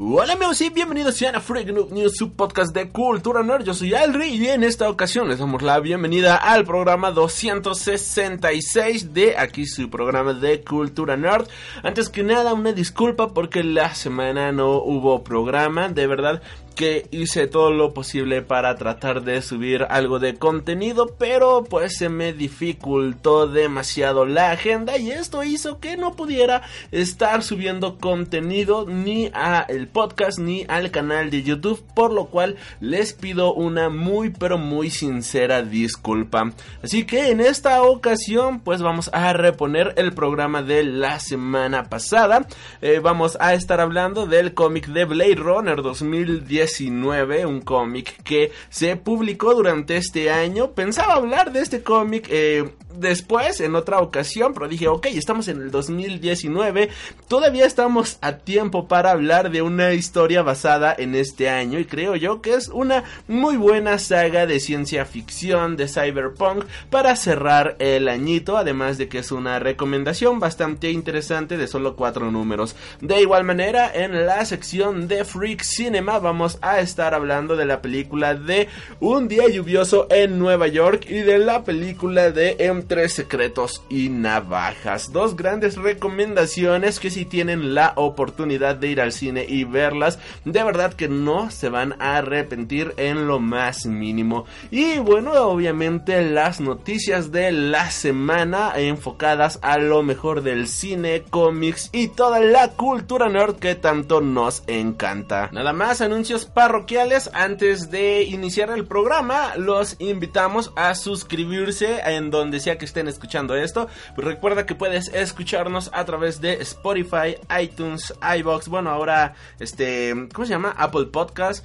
Hola amigos y bienvenidos a Freak Noob News, su podcast de cultura nerd. Yo soy Alri y en esta ocasión les damos la bienvenida al programa 266 de aquí su programa de cultura nerd. Antes que nada una disculpa porque la semana no hubo programa, de verdad que hice todo lo posible para tratar de subir algo de contenido, pero pues se me dificultó demasiado la agenda y esto hizo que no pudiera estar subiendo contenido ni a el podcast ni al canal de YouTube, por lo cual les pido una muy pero muy sincera disculpa. Así que en esta ocasión pues vamos a reponer el programa de la semana pasada. Eh, vamos a estar hablando del cómic de Blade Runner 2010 un cómic que se publicó durante este año. Pensaba hablar de este cómic eh, después, en otra ocasión, pero dije, ok, estamos en el 2019, todavía estamos a tiempo para hablar de una historia basada en este año y creo yo que es una muy buena saga de ciencia ficción, de cyberpunk, para cerrar el añito, además de que es una recomendación bastante interesante de solo cuatro números. De igual manera, en la sección de Freak Cinema vamos a estar hablando de la película de Un día lluvioso en Nueva York y de la película de Tres secretos y navajas. Dos grandes recomendaciones que si tienen la oportunidad de ir al cine y verlas, de verdad que no se van a arrepentir en lo más mínimo. Y bueno, obviamente las noticias de la semana enfocadas a lo mejor del cine, cómics y toda la cultura nerd que tanto nos encanta. Nada más anuncios parroquiales antes de iniciar el programa. Los invitamos a suscribirse en donde que estén escuchando esto. Pues recuerda que puedes escucharnos a través de Spotify, iTunes, iBox, bueno, ahora este, ¿cómo se llama? Apple Podcast.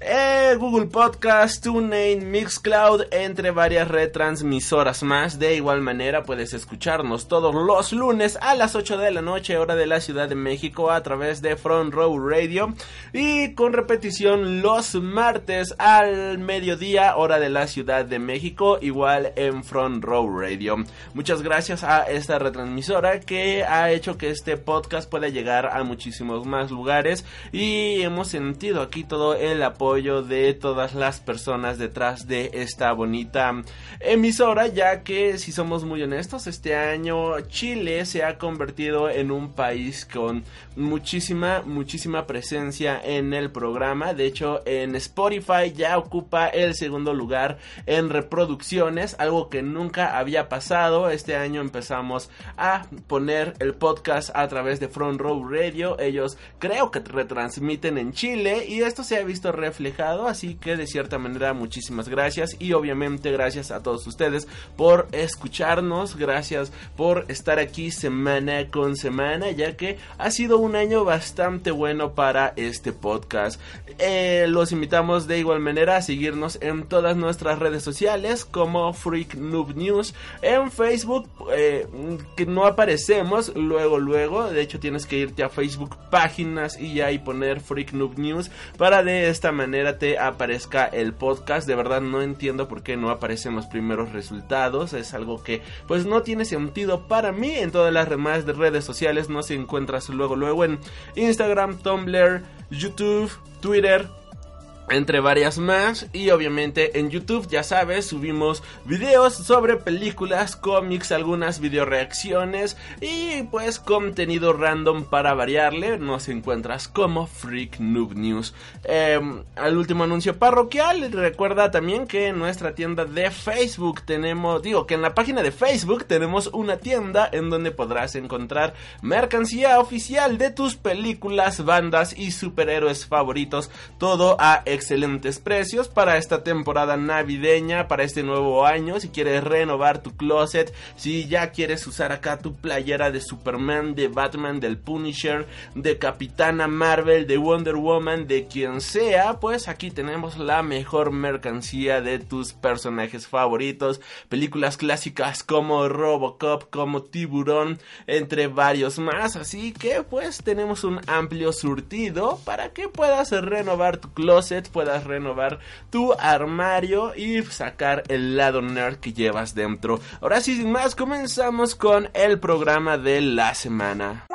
Eh, Google Podcast, TuneIn, Mixcloud, entre varias retransmisoras más. De igual manera puedes escucharnos todos los lunes a las 8 de la noche, hora de la Ciudad de México, a través de Front Row Radio. Y con repetición los martes al mediodía, hora de la Ciudad de México, igual en Front Row Radio. Muchas gracias a esta retransmisora que ha hecho que este podcast pueda llegar a muchísimos más lugares. Y hemos sentido aquí todo el apoyo de todas las personas detrás de esta bonita emisora, ya que si somos muy honestos, este año Chile se ha convertido en un país con muchísima, muchísima presencia en el programa. De hecho, en Spotify ya ocupa el segundo lugar en reproducciones, algo que nunca había pasado. Este año empezamos a poner el podcast a través de Front Row Radio. Ellos creo que retransmiten en Chile y esto se ha visto reflejado así que de cierta manera muchísimas gracias y obviamente gracias a todos ustedes por escucharnos, gracias por estar aquí semana con semana, ya que ha sido un año bastante bueno para este podcast. Eh, los invitamos de igual manera a seguirnos en todas nuestras redes sociales como Freak Noob News, en Facebook, eh, que no aparecemos luego, luego, de hecho tienes que irte a Facebook páginas y ahí poner Freak Noob News para de esta manera te aparezca el podcast. De verdad no entiendo por qué no aparecen los primeros resultados. Es algo que pues no tiene sentido para mí. En todas las demás redes sociales no se encuentras luego luego en Instagram, Tumblr, YouTube, Twitter entre varias más y obviamente en YouTube ya sabes subimos videos sobre películas, cómics, algunas video reacciones y pues contenido random para variarle nos encuentras como Freak Noob News. Em, al último anuncio parroquial recuerda también que en nuestra tienda de Facebook tenemos digo que en la página de Facebook tenemos una tienda en donde podrás encontrar mercancía oficial de tus películas, bandas y superhéroes favoritos todo a excelentes precios para esta temporada navideña, para este nuevo año. Si quieres renovar tu closet, si ya quieres usar acá tu playera de Superman, de Batman, del Punisher, de Capitana Marvel, de Wonder Woman, de quien sea, pues aquí tenemos la mejor mercancía de tus personajes favoritos. Películas clásicas como Robocop, como Tiburón, entre varios más. Así que pues tenemos un amplio surtido para que puedas renovar tu closet, puedas renovar tu armario y sacar el lado nerd que llevas dentro. Ahora sí, sin más, comenzamos con el programa de la semana.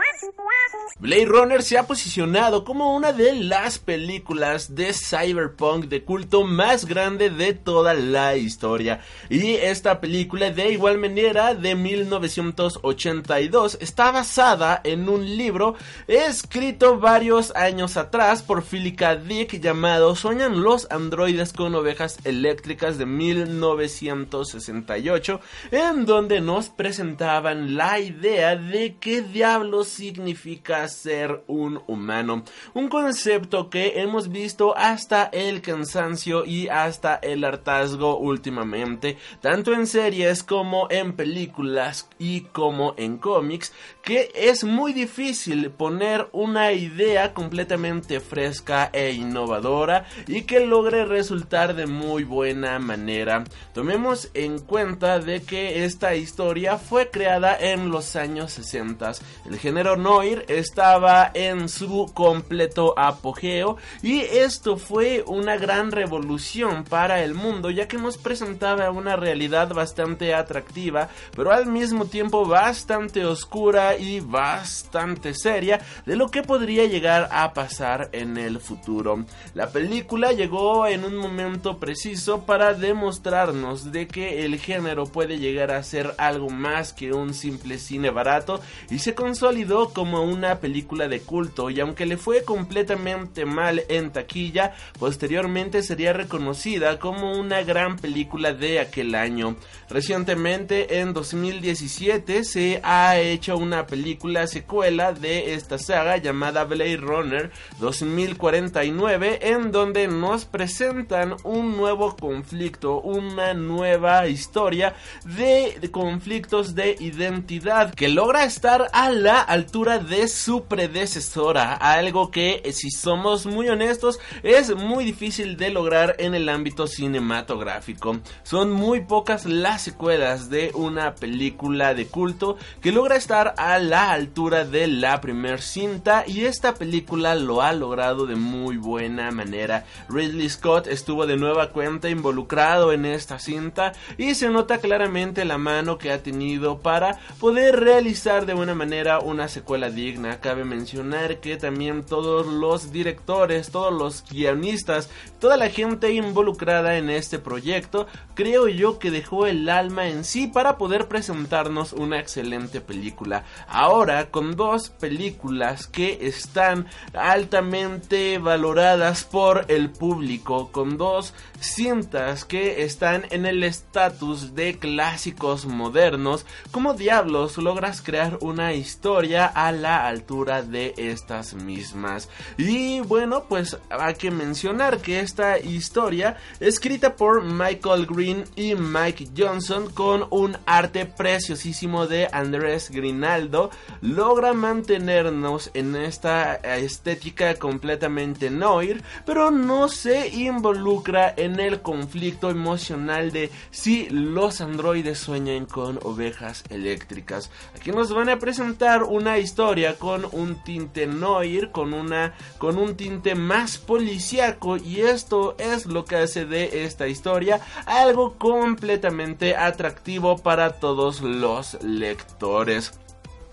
Blade Runner se ha posicionado como una de las películas de cyberpunk de culto más grande de toda la historia. Y esta película de igual manera de 1982 está basada en un libro escrito varios años atrás por Philip K. Dick llamado Soñan los androides con ovejas eléctricas de 1968 en donde nos presentaban la idea de qué diablos significa ser un humano. Un concepto que hemos visto hasta el cansancio y hasta el hartazgo últimamente, tanto en series como en películas y como en cómics, que es muy difícil poner una idea completamente fresca e innovadora y que logre resultar de muy buena manera. Tomemos en cuenta de que esta historia fue creada en los años 60. El género Noir estaba en su completo apogeo y esto fue una gran revolución para el mundo ya que nos presentaba una realidad bastante atractiva pero al mismo tiempo bastante oscura y bastante seria de lo que podría llegar a pasar en el futuro. La película llegó en un momento preciso para demostrarnos de que el género puede llegar a ser algo más que un simple cine barato y se consolidó como una película de culto y aunque le fue completamente mal en taquilla, posteriormente sería reconocida como una gran película de aquel año. Recientemente en 2017 se ha hecho una película secuela de esta saga llamada Blade Runner 2049 en donde nos presentan un nuevo conflicto, una nueva historia de, conflictos de identidad que logra estar a la altura de su predecesora, algo que si somos muy honestos es muy difícil de lograr en el ámbito cinematográfico. Son muy pocas las secuelas de una película de culto que logra estar a la altura de la primer cinta y esta película lo ha logrado de muy buena manera. Ridley Scott estuvo de nueva cuenta involucrado en esta cinta y se nota claramente la mano que ha tenido para poder realizar de buena manera una secuela digna. Cabe mencionar que también todos los directores, todos los guionistas, toda la gente involucrada en este proyecto, creo yo que dejó el alma en sí para poder presentarnos una excelente película. Ahora, con dos películas que están altamente valoradas por el público, con dos cintas que están en el estatus de clásicos modernos, ¿cómo diablos logras crear una historia a la altura de estas mismas? Y bueno, pues hay que mencionar que esta historia, escrita por Michael Green y Mike Johnson, con un arte preciosísimo de Andrés Grinaldo, logra mantenernos en esta estética completamente noir, pero no se involucra en el conflicto emocional de si los androides sueñan con ovejas eléctricas. Aquí nos van a presentar una historia con un tinte noir, con una con un tinte más policíaco y esto es lo que hace de esta historia algo completamente atractivo para todos los lectores.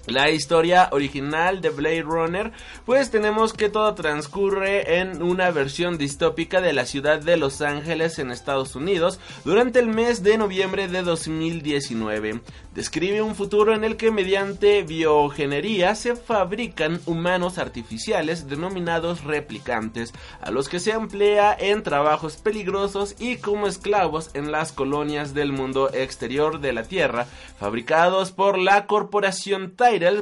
La historia original de Blade Runner, pues tenemos que todo transcurre en una versión distópica de la ciudad de Los Ángeles en Estados Unidos durante el mes de noviembre de 2019. Describe un futuro en el que mediante biogenería se fabrican humanos artificiales denominados replicantes, a los que se emplea en trabajos peligrosos y como esclavos en las colonias del mundo exterior de la Tierra, fabricados por la corporación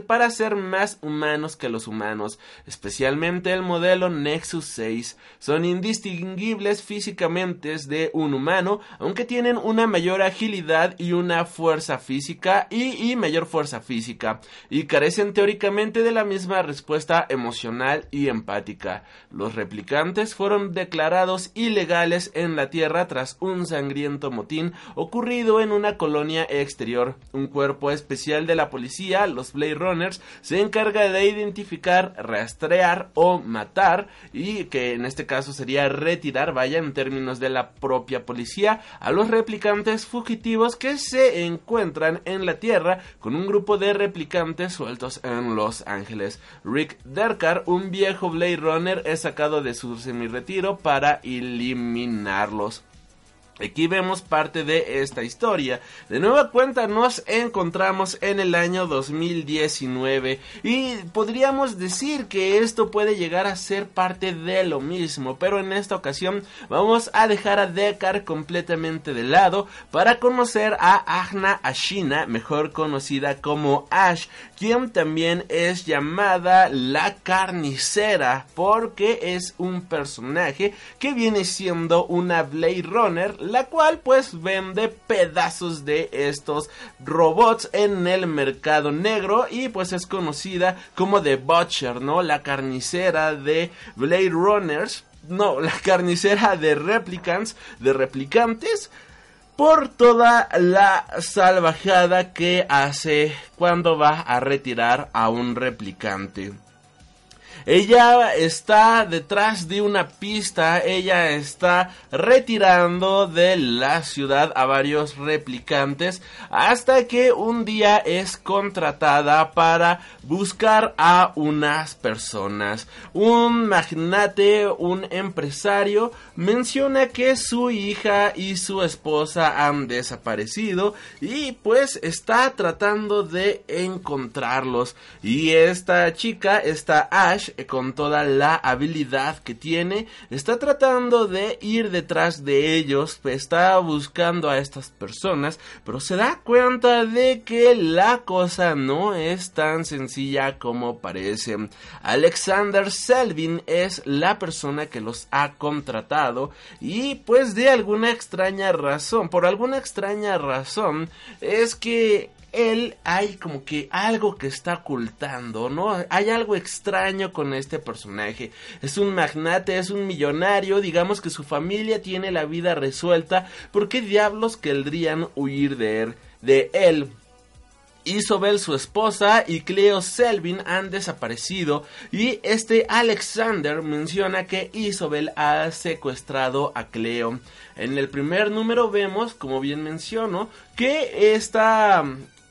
Para ser más humanos que los humanos, especialmente el modelo Nexus 6. Son indistinguibles físicamente de un humano, aunque tienen una mayor agilidad y una fuerza física y, mayor fuerza física, y carecen teóricamente de la misma respuesta emocional y empática. Los replicantes fueron declarados ilegales en la Tierra tras un sangriento motín ocurrido en una colonia exterior. Un cuerpo especial de la policía, los Blade Runners, se encarga de identificar, rastrear o matar, y que en este caso sería retirar, vaya, en términos de la propia policía, a los replicantes fugitivos que se encuentran en la Tierra con un grupo de replicantes sueltos en Los Ángeles. Rick Derkar, un viejo Blade Runner, es sacado de su semi-retiro para eliminarlos. Aquí vemos parte de esta historia. De nueva cuenta nos encontramos en el año 2019 y podríamos decir que esto puede llegar a ser parte de lo mismo, pero en esta ocasión vamos a dejar a Deckard completamente de lado para conocer a Agna Ashina, mejor conocida como Ash, quien también es llamada la carnicera porque es un personaje que viene siendo una Blade Runner la cual pues vende pedazos de estos robots en el mercado negro y pues es conocida como The Butcher, ¿no? La carnicera de Blade Runners, no, la carnicera de replicants, de replicantes por toda la salvajada que hace cuando va a retirar a un replicante. Ella está detrás de una pista, ella está retirando de la ciudad a varios replicantes hasta que un día es contratada para buscar a unas personas. Un magnate, un empresario menciona que su hija y su esposa han desaparecido y pues está tratando de encontrarlos. Y esta chica, esta Ash, con toda la habilidad que tiene, está tratando de ir detrás de ellos, está buscando a estas personas, pero se da cuenta de que la cosa no es tan sencilla como parece. Alexander Selvin es la persona que los ha contratado y pues de alguna extraña razón, por alguna extraña razón, es que él hay como que algo que está ocultando, ¿no? Hay algo extraño con este personaje. Es un magnate, es un millonario, digamos que su familia tiene la vida resuelta. ¿Por qué diablos querrían huir de él? De él? Isobel, su esposa, y Cleo Selvin han desaparecido y este Alexander menciona que Isobel ha secuestrado a Cleo. En el primer número vemos, como bien menciono, que esta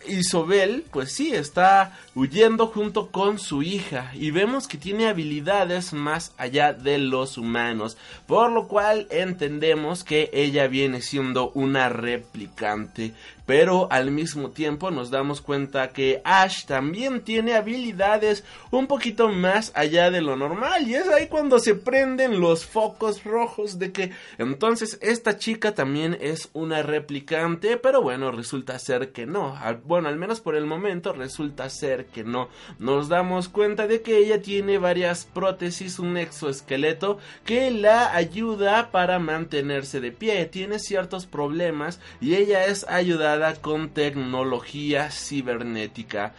Isobel, pues sí, está huyendo junto con su hija y vemos que tiene habilidades más allá de los humanos, por lo cual entendemos que ella viene siendo una replicante. Pero al mismo tiempo nos damos cuenta que Ash también tiene habilidades un poquito más allá de lo normal y es ahí cuando se prenden los focos rojos de que entonces esta chica también es una replicante, pero bueno, resulta ser que no, bueno, al menos por el momento resulta ser que no, nos damos cuenta de que ella tiene varias prótesis, un exoesqueleto que la ayuda para mantenerse de pie, tiene ciertos problemas y ella es ayudada con tecnología cibernética.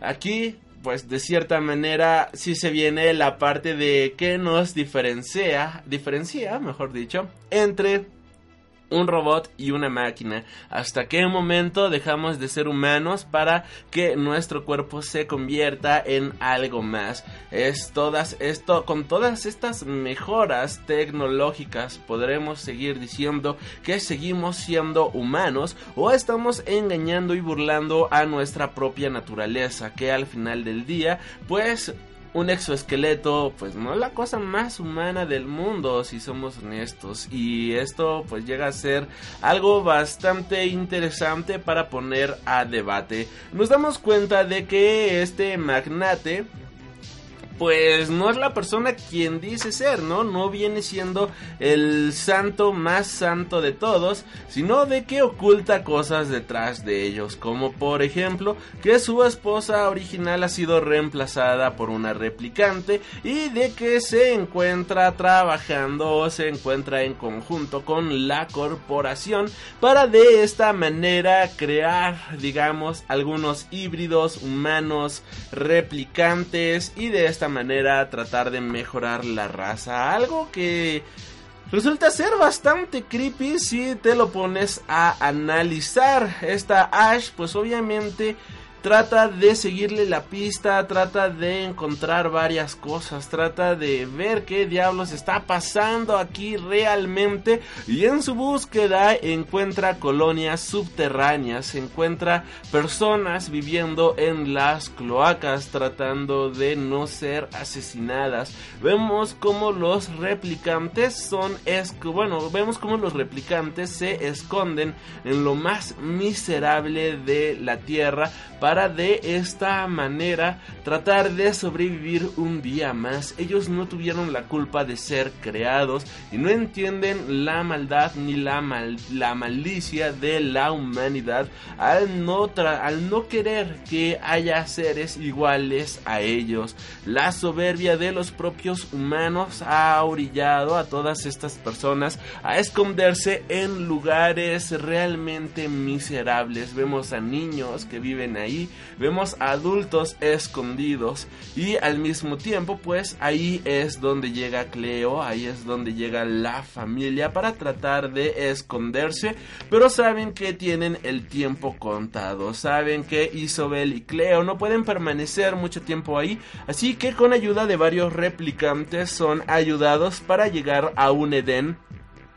Aquí pues de cierta manera sí se viene la parte de que nos diferencia, diferencia, mejor dicho, entre un robot y una máquina. ¿Hasta qué momento dejamos de ser humanos para que nuestro cuerpo se convierta en algo más? Es todas esto con todas estas mejoras tecnológicas podremos seguir diciendo que seguimos siendo humanos o estamos engañando y burlando a nuestra propia naturaleza que al final del día pues un exoesqueleto, pues no la cosa más humana del mundo, si somos honestos. Y esto pues llega a ser algo bastante interesante para poner a debate. Nos damos cuenta de que este magnate pues no es la persona quien dice ser, ¿no? No viene siendo el santo más santo de todos, sino de que oculta cosas detrás de ellos, como por ejemplo que su esposa original ha sido reemplazada por una replicante y de que se encuentra trabajando o se encuentra en conjunto con la corporación para de esta manera crear, digamos, algunos híbridos humanos replicantes y de esta manera tratar de mejorar la raza. Algo que resulta ser bastante creepy si te lo pones a analizar. Esta Ash, pues obviamente trata de seguirle la pista, trata de encontrar varias cosas, trata de ver qué diablos está pasando aquí realmente y en su búsqueda encuentra colonias subterráneas, encuentra personas viviendo en las cloacas tratando de no ser asesinadas. Vemos como los replicantes son es bueno, vemos como los replicantes se esconden en lo más miserable de la tierra para de esta manera tratar de sobrevivir un día más. Ellos no tuvieron la culpa de ser creados y no entienden la maldad ni la, la malicia de la humanidad al no, al no querer que haya seres iguales a ellos. La soberbia de los propios humanos ha orillado a todas estas personas a esconderse en lugares realmente miserables. Vemos a niños que viven ahí vemos adultos escondidos y al mismo tiempo pues ahí es donde llega Cleo, ahí es donde llega la familia para tratar de esconderse, pero saben que tienen el tiempo contado, saben que Isobel y Cleo no pueden permanecer mucho tiempo ahí, así que con ayuda de varios replicantes son ayudados para llegar a un Edén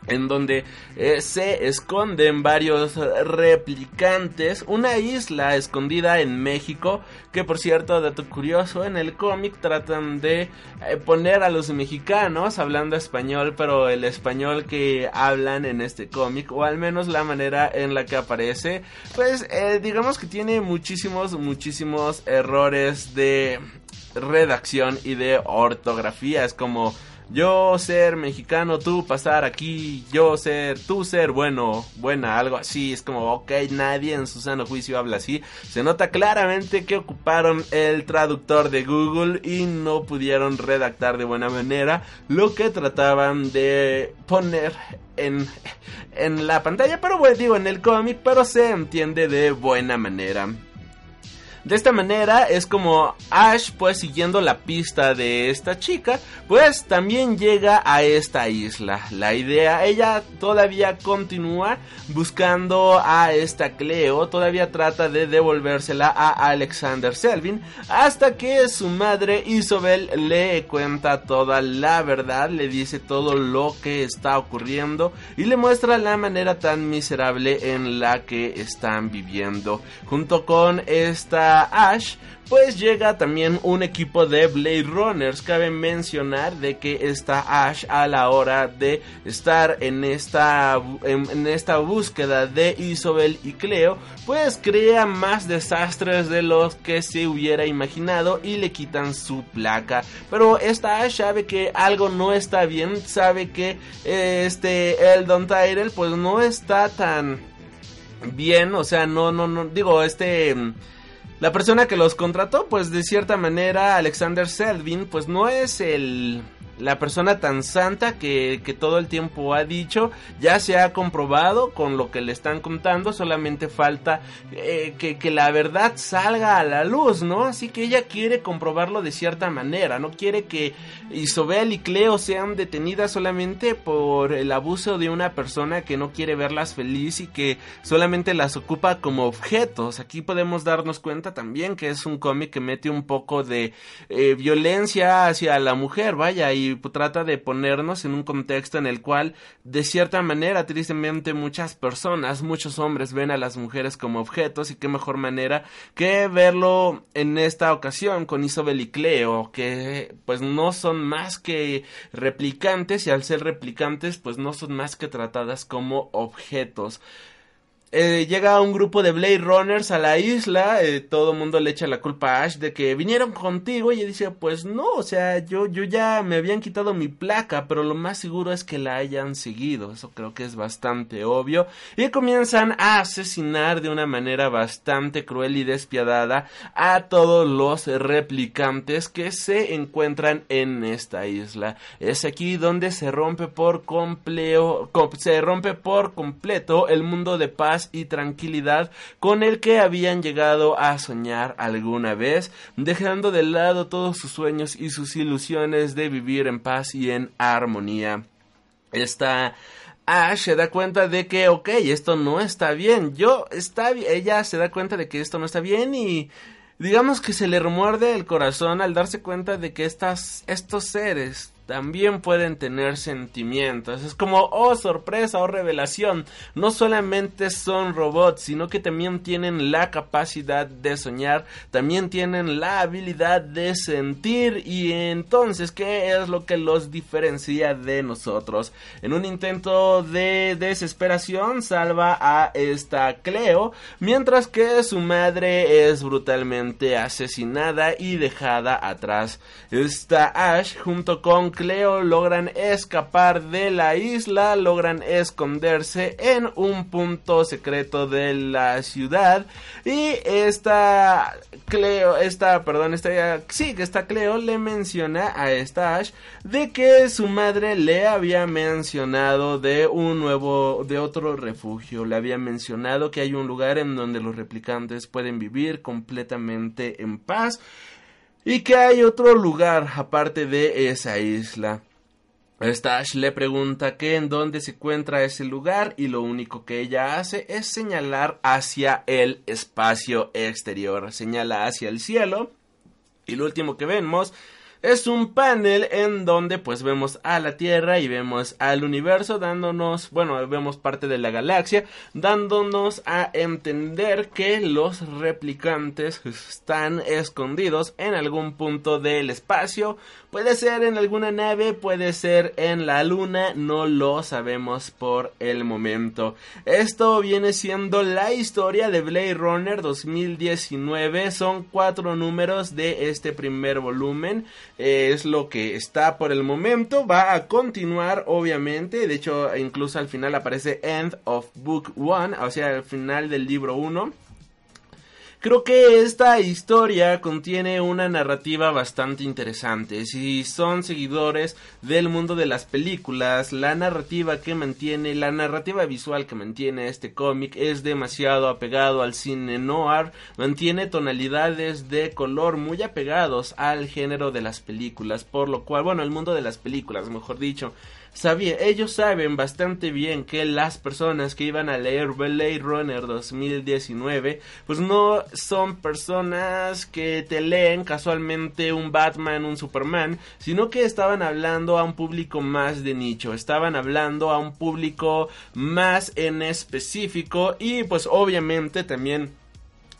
en donde eh, se esconden varios replicantes, una isla escondida en México, que por cierto, dato curioso, en el cómic tratan de eh, poner a los mexicanos hablando español, pero el español que hablan en este cómic, o al menos la manera en la que aparece, pues eh, digamos que tiene muchísimos, muchísimos errores de redacción y de ortografía, es como yo ser mexicano, tú pasar aquí, yo ser, tú ser bueno, buena, algo así. Es como, ok, nadie en su sano juicio habla así. Se nota claramente que ocuparon el traductor de Google y no pudieron redactar de buena manera lo que trataban de poner en, en la pantalla. Pero bueno, digo, en el cómic, pero se entiende de buena manera. De esta manera es como Ash, pues siguiendo la pista de esta chica, pues también llega a esta isla. La idea, ella todavía continúa buscando a esta Cleo, todavía trata de devolvérsela a Alexander Selvin, hasta que su madre Isobel le cuenta toda la verdad, le dice todo lo que está ocurriendo y le muestra la manera tan miserable en la que están viviendo. Junto con esta Ash, pues llega también un equipo de Blade Runners. Cabe mencionar de que está Ash a la hora de estar en esta, en, esta búsqueda de Isobel y Cleo, pues crea más desastres de los que se hubiera imaginado y le quitan su placa. Pero esta Ash sabe que algo no está bien, sabe que este Eldon Tyrell pues no está tan bien, o sea, no, no, no, digo, este la persona que los contrató, pues de cierta manera Alexander Selvin, pues no es el la persona tan santa que, que, todo el tiempo ha dicho, ya se ha comprobado con lo que le están contando, solamente falta eh, que, que, la verdad salga a la luz, ¿no? Así que ella quiere comprobarlo de cierta manera, no quiere que Isobel y Cleo sean detenidas solamente por el abuso de una persona que no quiere verlas feliz y que solamente las ocupa como objetos. Aquí podemos darnos cuenta también que es un cómic que mete un poco de eh, violencia hacia la mujer, vaya, y trata de ponernos en un contexto en el cual, de cierta manera, tristemente muchas personas, muchos hombres ven a las mujeres como objetos y qué mejor manera que verlo en esta ocasión con Isobel y Cleo, que pues no son más que replicantes y al ser replicantes pues no son más que tratadas como objetos. Eh, llega un grupo de Blade Runners a la isla, eh, todo el mundo le echa la culpa a Ash de que vinieron contigo y dice, pues no, o sea, yo, yo ya me habían quitado mi placa, pero lo más seguro es que la hayan seguido, eso creo que es bastante obvio, y comienzan a asesinar de una manera bastante cruel y despiadada a todos los replicantes que se encuentran en esta isla. Es aquí donde se rompe por completo, se rompe por completo el mundo de paz y tranquilidad con el que habían llegado a soñar alguna vez, dejando de lado todos sus sueños y sus ilusiones de vivir en paz y en armonía. Esta Ash se da cuenta de que, ok, esto no está bien. Yo, está ella se da cuenta de que esto no está bien y digamos que se le remuerde el corazón al darse cuenta de que estas, estos seres también pueden tener sentimientos. Es como, oh sorpresa, oh revelación. No solamente son robots, sino que también tienen la capacidad de soñar, también tienen la habilidad de sentir. Y entonces, ¿qué es lo que los diferencia de nosotros? En un intento de desesperación, salva a esta Cleo, mientras que su madre es brutalmente asesinada y dejada atrás. Esta Ash, junto con Cleo logran escapar de la isla, logran esconderse en un punto secreto de la ciudad. Y esta Cleo, esta, perdón, esta, sí, que esta Cleo le menciona a esta Ash de que su madre le había mencionado de un nuevo, de otro refugio, le había mencionado que hay un lugar en donde los replicantes pueden vivir completamente en paz y que hay otro lugar aparte de esa isla. Stash le pregunta que en dónde se encuentra ese lugar y lo único que ella hace es señalar hacia el espacio exterior, señala hacia el cielo y lo último que vemos es un panel en donde pues vemos a la Tierra y vemos al universo dándonos, bueno, vemos parte de la galaxia, dándonos a entender que los replicantes están escondidos en algún punto del espacio, puede ser en alguna nave, puede ser en la luna, no lo sabemos por el momento. Esto viene siendo la historia de Blade Runner 2019, son cuatro números de este primer volumen es lo que está por el momento. Va a continuar, obviamente. De hecho, incluso al final aparece End of Book 1, o sea, al final del libro 1. Creo que esta historia contiene una narrativa bastante interesante. Si son seguidores del mundo de las películas, la narrativa que mantiene, la narrativa visual que mantiene este cómic es demasiado apegado al cine noir, mantiene tonalidades de color muy apegados al género de las películas, por lo cual, bueno, el mundo de las películas, mejor dicho, ellos saben bastante bien que las personas que iban a leer Blade Runner 2019, pues no son personas que te leen casualmente un Batman, un Superman, sino que estaban hablando a un público más de nicho, estaban hablando a un público más en específico y pues obviamente también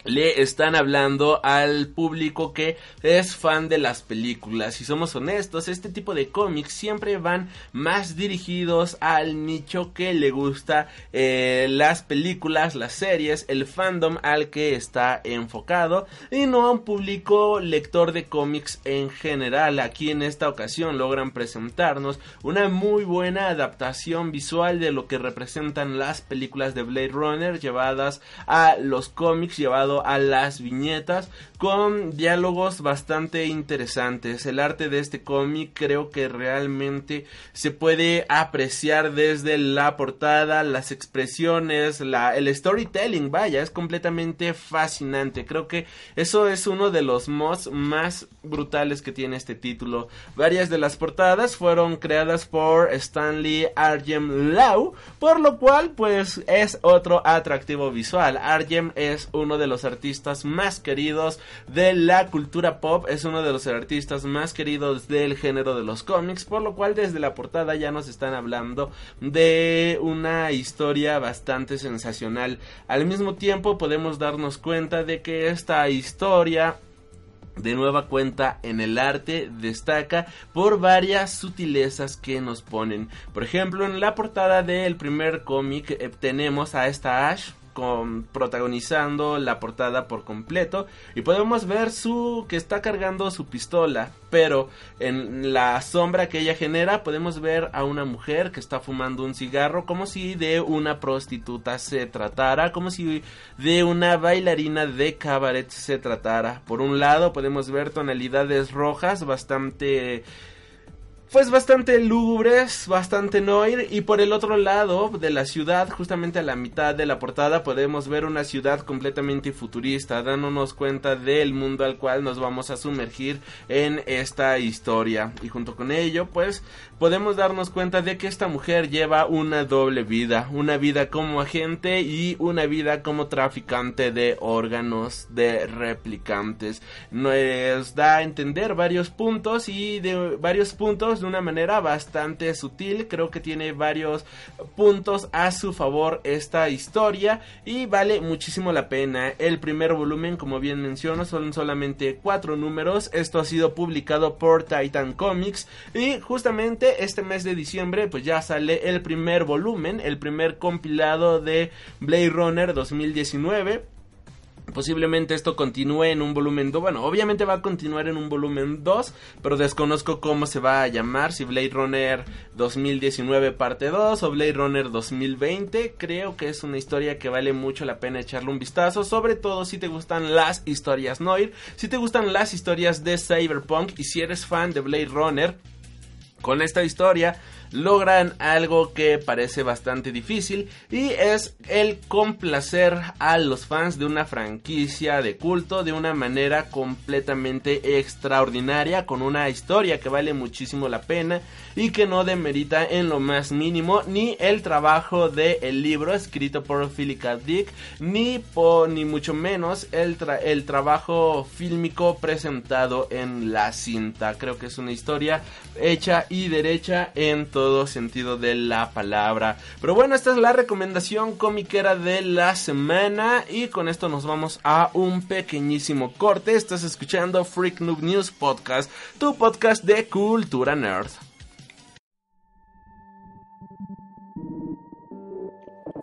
le están hablando al público que es fan de las películas. Si somos honestos, este tipo de cómics siempre van más dirigidos al nicho que le gusta eh, las películas, las series, el fandom al que está enfocado y no a un público lector de cómics en general. Aquí en esta ocasión logran presentarnos una muy buena adaptación visual de lo que representan las películas de Blade Runner llevadas a los cómics, llevado a las viñetas con diálogos bastante interesantes. El arte de este cómic creo que realmente se puede apreciar desde la portada, las expresiones, la, el storytelling, vaya, es completamente fascinante. Creo que eso es uno de los mods más brutales que tiene este título. Varias de las portadas fueron creadas por Stanley Argem Lau, por lo cual pues es otro atractivo visual. Argem es uno de los artistas más queridos de la cultura pop, es uno de los artistas más queridos del género de los cómics, por lo cual desde la portada ya nos están hablando de una historia bastante sensacional. Al mismo tiempo podemos darnos cuenta de que esta historia de nueva cuenta en el arte destaca por varias sutilezas que nos ponen. Por ejemplo, en la portada del primer cómic eh, tenemos a esta Ash protagonizando la portada por completo. Y podemos ver su que está cargando su pistola pero en la sombra que ella genera podemos ver a una mujer que está fumando un cigarro como si de una prostituta se tratara como si de una bailarina de cabaret se tratara. Por un lado podemos ver tonalidades rojas bastante pues bastante lúgubres, bastante noir y por el otro lado de la ciudad, justamente a la mitad de la portada podemos ver una ciudad completamente futurista, dándonos cuenta del mundo al cual nos vamos a sumergir en esta historia y junto con ello pues podemos darnos cuenta de que esta mujer lleva una doble vida, una vida como agente y una vida como traficante de órganos de replicantes. Nos da a entender varios puntos y de varios puntos de una manera bastante sutil. Creo que tiene varios puntos a su favor esta historia y vale muchísimo la pena. El primer volumen, como bien menciono, son solamente cuatro números. Esto ha sido publicado por Titan Comics y justamente este mes de diciembre pues ya sale el primer volumen, el primer compilado de Blade Runner 2019 Posiblemente esto continúe en un volumen 2. Bueno, obviamente va a continuar en un volumen 2, pero desconozco cómo se va a llamar. Si Blade Runner 2019 parte 2 o Blade Runner 2020. Creo que es una historia que vale mucho la pena echarle un vistazo. Sobre todo si te gustan las historias Noir, si te gustan las historias de Cyberpunk y si eres fan de Blade Runner. Con esta historia logran algo que parece bastante difícil y es el complacer a los fans de una franquicia de culto de una manera completamente extraordinaria con una historia que vale muchísimo la pena y que no demerita en lo más mínimo ni el trabajo del el libro escrito por Philip K. Dick ni, ni mucho menos el, el trabajo fílmico presentado en la cinta creo que es una historia hecha y derecha en todo sentido de la palabra. Pero bueno, esta es la recomendación comiquera de la semana y con esto nos vamos a un pequeñísimo corte. Estás escuchando Freak Noob News Podcast, tu podcast de cultura nerd.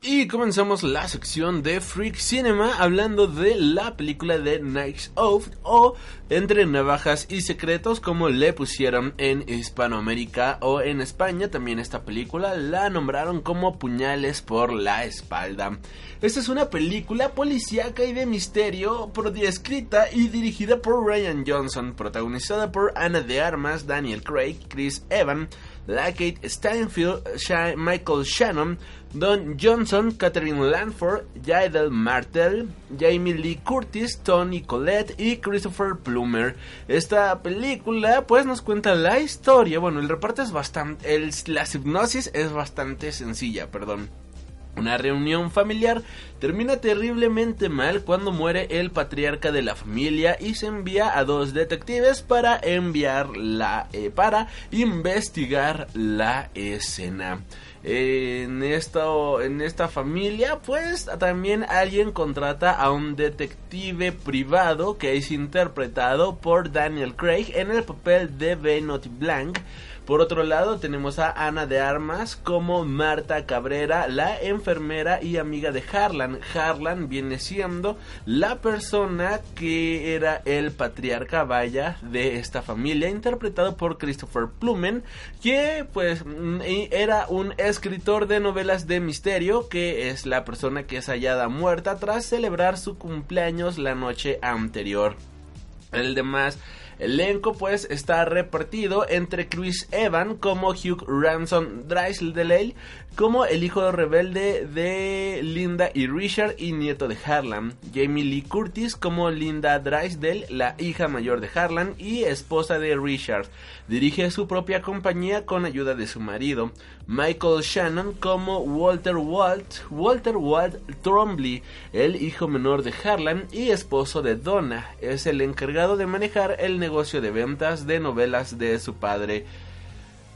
Y comenzamos la sección de Freak Cinema hablando de la película de Knives Out o Entre Navajas y Secretos como le pusieron en Hispanoamérica o en España. También esta película la nombraron como Puñales por la Espalda. Esta es una película policíaca y de misterio escrita y dirigida por Ryan Johnson, protagonizada por Ana de Armas, Daniel Craig, Chris Evans, Lackett Steinfield, Michael Shannon, Don Johnson, Catherine Lanford, Jaidel Martel, Jamie Lee Curtis, Tony Collette y Christopher Plummer. Esta película pues nos cuenta la historia, bueno, el reparto es bastante, el, la hipnosis es bastante sencilla, perdón. Una reunión familiar termina terriblemente mal cuando muere el patriarca de la familia y se envía a dos detectives para enviar la eh, para investigar la escena. En, esto, en esta familia, pues también alguien contrata a un detective privado que es interpretado por Daniel Craig en el papel de Benoit Blanc por otro lado, tenemos a Ana de Armas como Marta Cabrera, la enfermera y amiga de Harlan. Harlan viene siendo la persona que era el patriarca vaya de esta familia, interpretado por Christopher Plumen, que pues mm, era un escritor de novelas de misterio, que es la persona que es hallada muerta tras celebrar su cumpleaños la noche anterior. El demás elenco pues está repartido entre Chris Evan como Hugh Ransom Drysdale como el hijo rebelde de Linda y Richard y nieto de Harlan, Jamie Lee Curtis como Linda Drysdale, la hija mayor de Harlan y esposa de Richard. Dirige su propia compañía con ayuda de su marido, Michael Shannon como Walter Walt, Walter Walt Trombley, el hijo menor de Harlan y esposo de Donna. Es el encargado de manejar el negocio de ventas de novelas de su padre.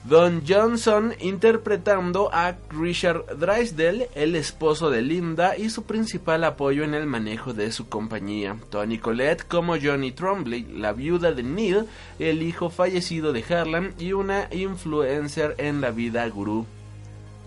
Don Johnson interpretando a Richard Drysdale, el esposo de Linda y su principal apoyo en el manejo de su compañía. Tony Collette como Johnny Trombley, la viuda de Neil, el hijo fallecido de Harlan y una influencer en la vida gurú.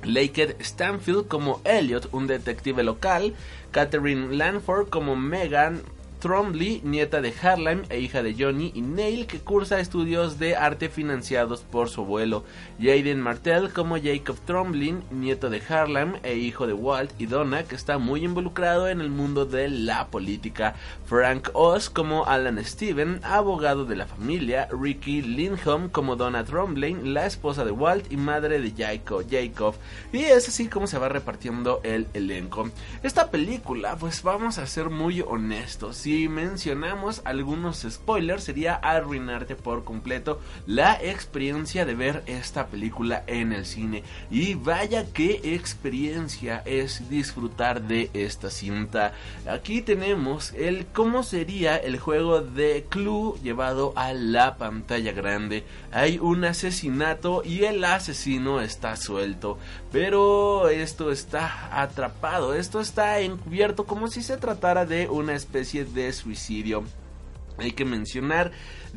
Laker Stanfield como Elliot, un detective local, Catherine Lanford como Megan Trombley, nieta de Harlan e hija de Johnny, y Neil, que cursa estudios de arte financiados por su abuelo. Jaden Martell como Jacob Trombley, nieto de Harlan e hijo de Walt y Donna, que está muy involucrado en el mundo de la política. Frank Oz como Alan Steven, abogado de la familia. Ricky Lindholm como Donna Trombley, la esposa de Walt y madre de Jacob. Jacob. Y es así como se va repartiendo el elenco. Esta película, pues vamos a ser muy honestos mencionamos algunos spoilers sería arruinarte por completo la experiencia de ver esta película en el cine. Y vaya qué experiencia es disfrutar de esta cinta. Aquí tenemos el cómo sería el juego de Clue llevado a la pantalla grande. Hay un asesinato y el asesino está suelto. Pero esto está atrapado, esto está encubierto como si se tratara de una especie de suicidio. Hay que mencionar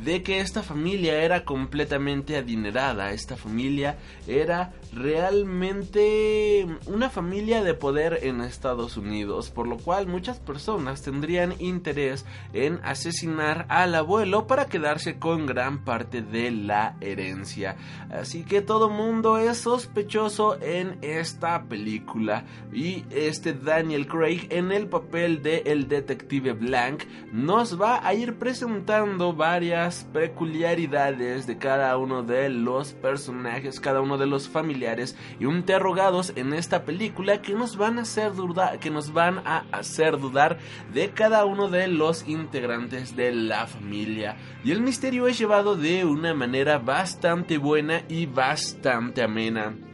de que esta familia era completamente adinerada, esta familia era realmente una familia de poder en Estados Unidos, por lo cual muchas personas tendrían interés en asesinar al abuelo para quedarse con gran parte de la herencia. Así que todo mundo es sospechoso en esta película y este Daniel Craig en el papel de el detective Blank nos va a ir presentando varias peculiaridades de cada uno de los personajes, cada uno de los familiares y interrogados en esta película que nos van a hacer dudar, que nos van a hacer dudar de cada uno de los integrantes de la familia. Y el misterio es llevado de una manera bastante buena y bastante amena.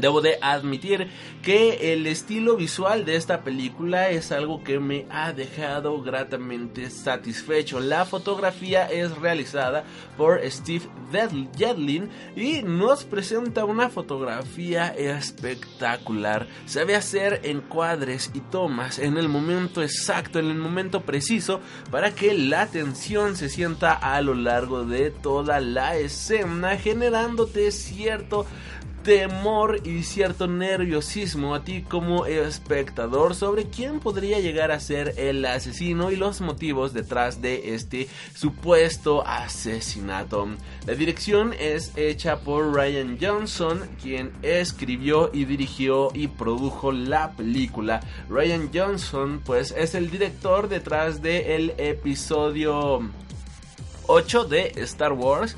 Debo de admitir que el estilo visual de esta película es algo que me ha dejado gratamente satisfecho. La fotografía es realizada por Steve Jedlin y nos presenta una fotografía espectacular. Sabe hacer encuadres y tomas en el momento exacto, en el momento preciso, para que la atención se sienta a lo largo de toda la escena, generándote cierto temor y cierto nerviosismo a ti como espectador sobre quién podría llegar a ser el asesino y los motivos detrás de este supuesto asesinato. La dirección es hecha por Ryan Johnson, quien escribió y dirigió y produjo la película. Ryan Johnson pues es el director detrás del episodio 8 de Star Wars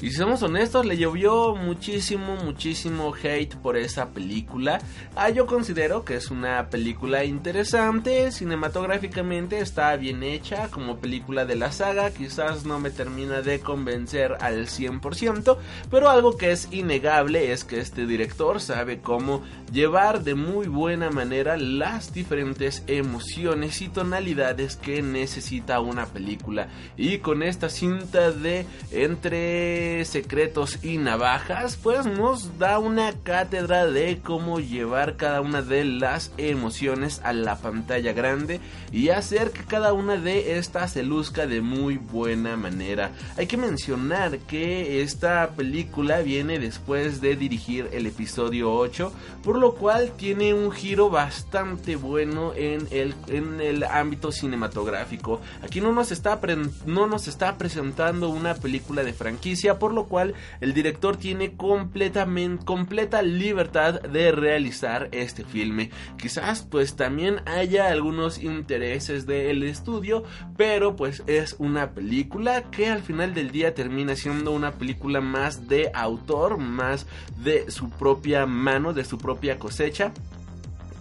y si somos honestos, le llovió muchísimo, muchísimo hate por esa película. Ah, yo considero que es una película interesante, cinematográficamente está bien hecha como película de la saga, quizás no me termina de convencer al 100%, pero algo que es innegable es que este director sabe cómo llevar de muy buena manera las diferentes emociones y tonalidades que necesita una película. Y con esta cinta de entre Secretos y Navajas, pues nos da una cátedra de cómo llevar cada una de las emociones a la pantalla grande y hacer que cada una de estas se luzca de muy buena manera. Hay que mencionar que esta película viene después de dirigir el episodio 8, por lo cual tiene un giro bastante bueno en el, en el ámbito cinematográfico. Aquí no nos, está no nos está presentando una película de franquicia, por lo cual el director tiene completamente, completa libertad de realizar este filme. Quizás pues también haya algunos intereses del estudio, pero pues es una película que al final del día termina siendo una película más de autor, más de su propia mano, de su propia cosecha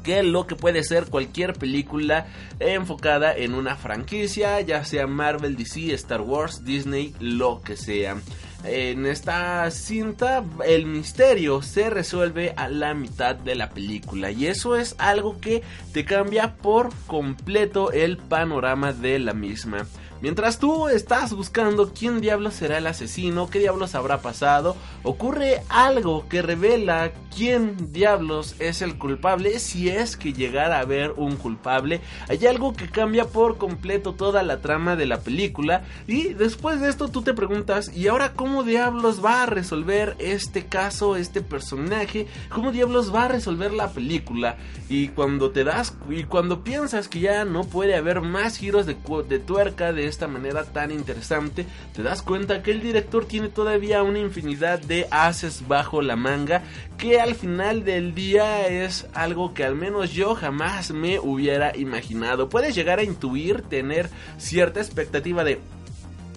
que lo que puede ser cualquier película enfocada en una franquicia, ya sea Marvel, DC, Star Wars, Disney, lo que sea. En esta cinta el misterio se resuelve a la mitad de la película y eso es algo que te cambia por completo el panorama de la misma. Mientras tú estás buscando quién diablos será el asesino, qué diablos habrá pasado, ocurre algo que revela quién diablos es el culpable si es que llegara a haber un culpable. Hay algo que cambia por completo toda la trama de la película y después de esto tú te preguntas, ¿y ahora cómo diablos va a resolver este caso, este personaje? ¿Cómo diablos va a resolver la película? Y cuando te das y cuando piensas que ya no puede haber más giros de, de tuerca de esta manera tan interesante, te das cuenta que el director tiene todavía una infinidad de haces bajo la manga que al final del día es algo que al menos yo jamás me hubiera imaginado. Puedes llegar a intuir, tener cierta expectativa de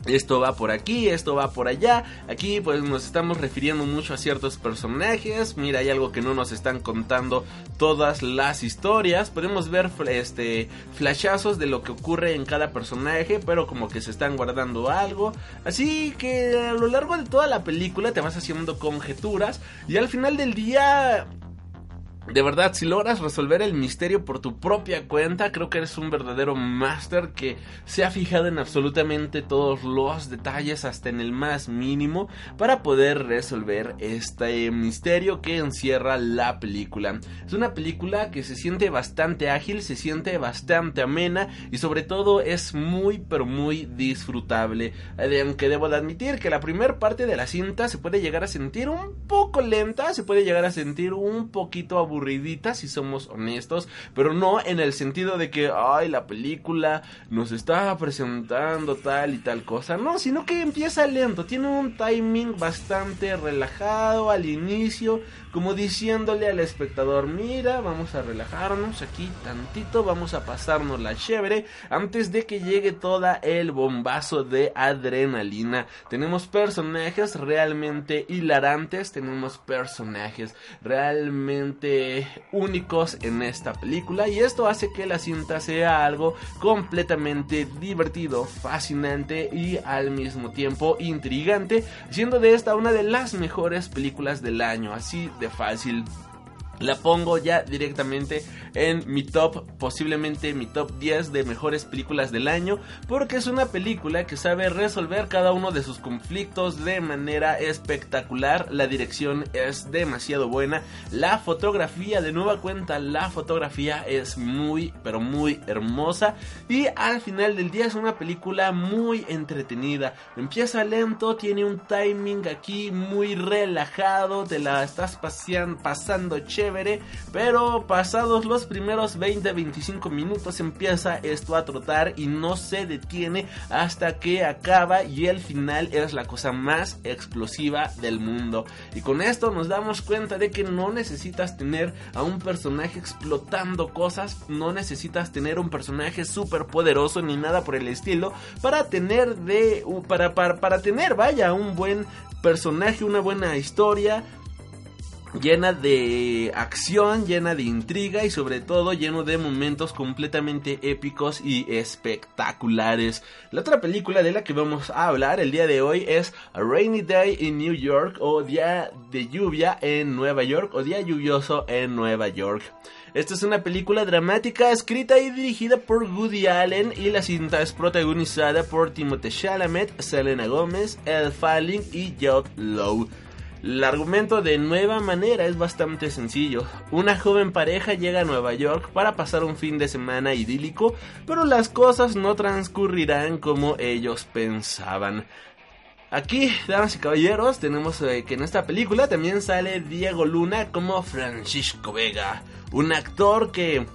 esto va por aquí, esto va por allá. Aquí pues nos estamos refiriendo mucho a ciertos personajes. Mira, hay algo que no nos están contando todas las historias. Podemos ver este flashazos de lo que ocurre en cada personaje, pero como que se están guardando algo. Así que a lo largo de toda la película te vas haciendo conjeturas y al final del día de verdad, si logras resolver el misterio por tu propia cuenta, creo que eres un verdadero máster que se ha fijado en absolutamente todos los detalles, hasta en el más mínimo, para poder resolver este misterio que encierra la película. Es una película que se siente bastante ágil, se siente bastante amena y sobre todo es muy pero muy disfrutable. Aunque debo de admitir que la primera parte de la cinta se puede llegar a sentir un poco lenta, se puede llegar a sentir un poquito aburrida si somos honestos, pero no en el sentido de que, ay, la película nos está presentando tal y tal cosa, no, sino que empieza lento, tiene un timing bastante relajado al inicio, como diciéndole al espectador, mira, vamos a relajarnos aquí tantito, vamos a pasarnos la chévere antes de que llegue toda el bombazo de adrenalina. Tenemos personajes realmente hilarantes, tenemos personajes realmente únicos en esta película y esto hace que la cinta sea algo completamente divertido, fascinante y al mismo tiempo intrigante, siendo de esta una de las mejores películas del año. Así de fácil. La pongo ya directamente en mi top, posiblemente mi top 10 de mejores películas del año, porque es una película que sabe resolver cada uno de sus conflictos de manera espectacular. La dirección es demasiado buena, la fotografía, de nueva cuenta, la fotografía es muy, pero muy hermosa. Y al final del día es una película muy entretenida. Empieza lento, tiene un timing aquí muy relajado, te la estás pasando chévere, pero pasados los primeros 20-25 minutos empieza esto a trotar y no se detiene hasta que acaba y el final es la cosa más explosiva del mundo. Y con esto nos damos cuenta de que no necesitas tener a un personaje explotando cosas, no necesitas tener un personaje súper poderoso ni nada por el estilo para tener de para, para, para tener vaya un buen personaje, una buena historia, llena de acción, llena de intriga y sobre todo lleno de momentos completamente épicos y espectaculares. La otra película de la que vamos a hablar el día de hoy es A Rainy Day in New York o Día de Lluvia en Nueva York o Día Lluvioso en Nueva York. Esta es una película dramática escrita y dirigida por Woody Allen y la cinta es protagonizada por Timothée Chalamet, Selena Gomez, Elle Fanning y Jude Law. El argumento de nueva manera es bastante sencillo. Una joven pareja llega a Nueva York para pasar un fin de semana idílico, pero las cosas no transcurrirán como ellos pensaban. Aquí, damas y caballeros, tenemos eh, que en esta película también sale Diego Luna como Francisco Vega, un actor que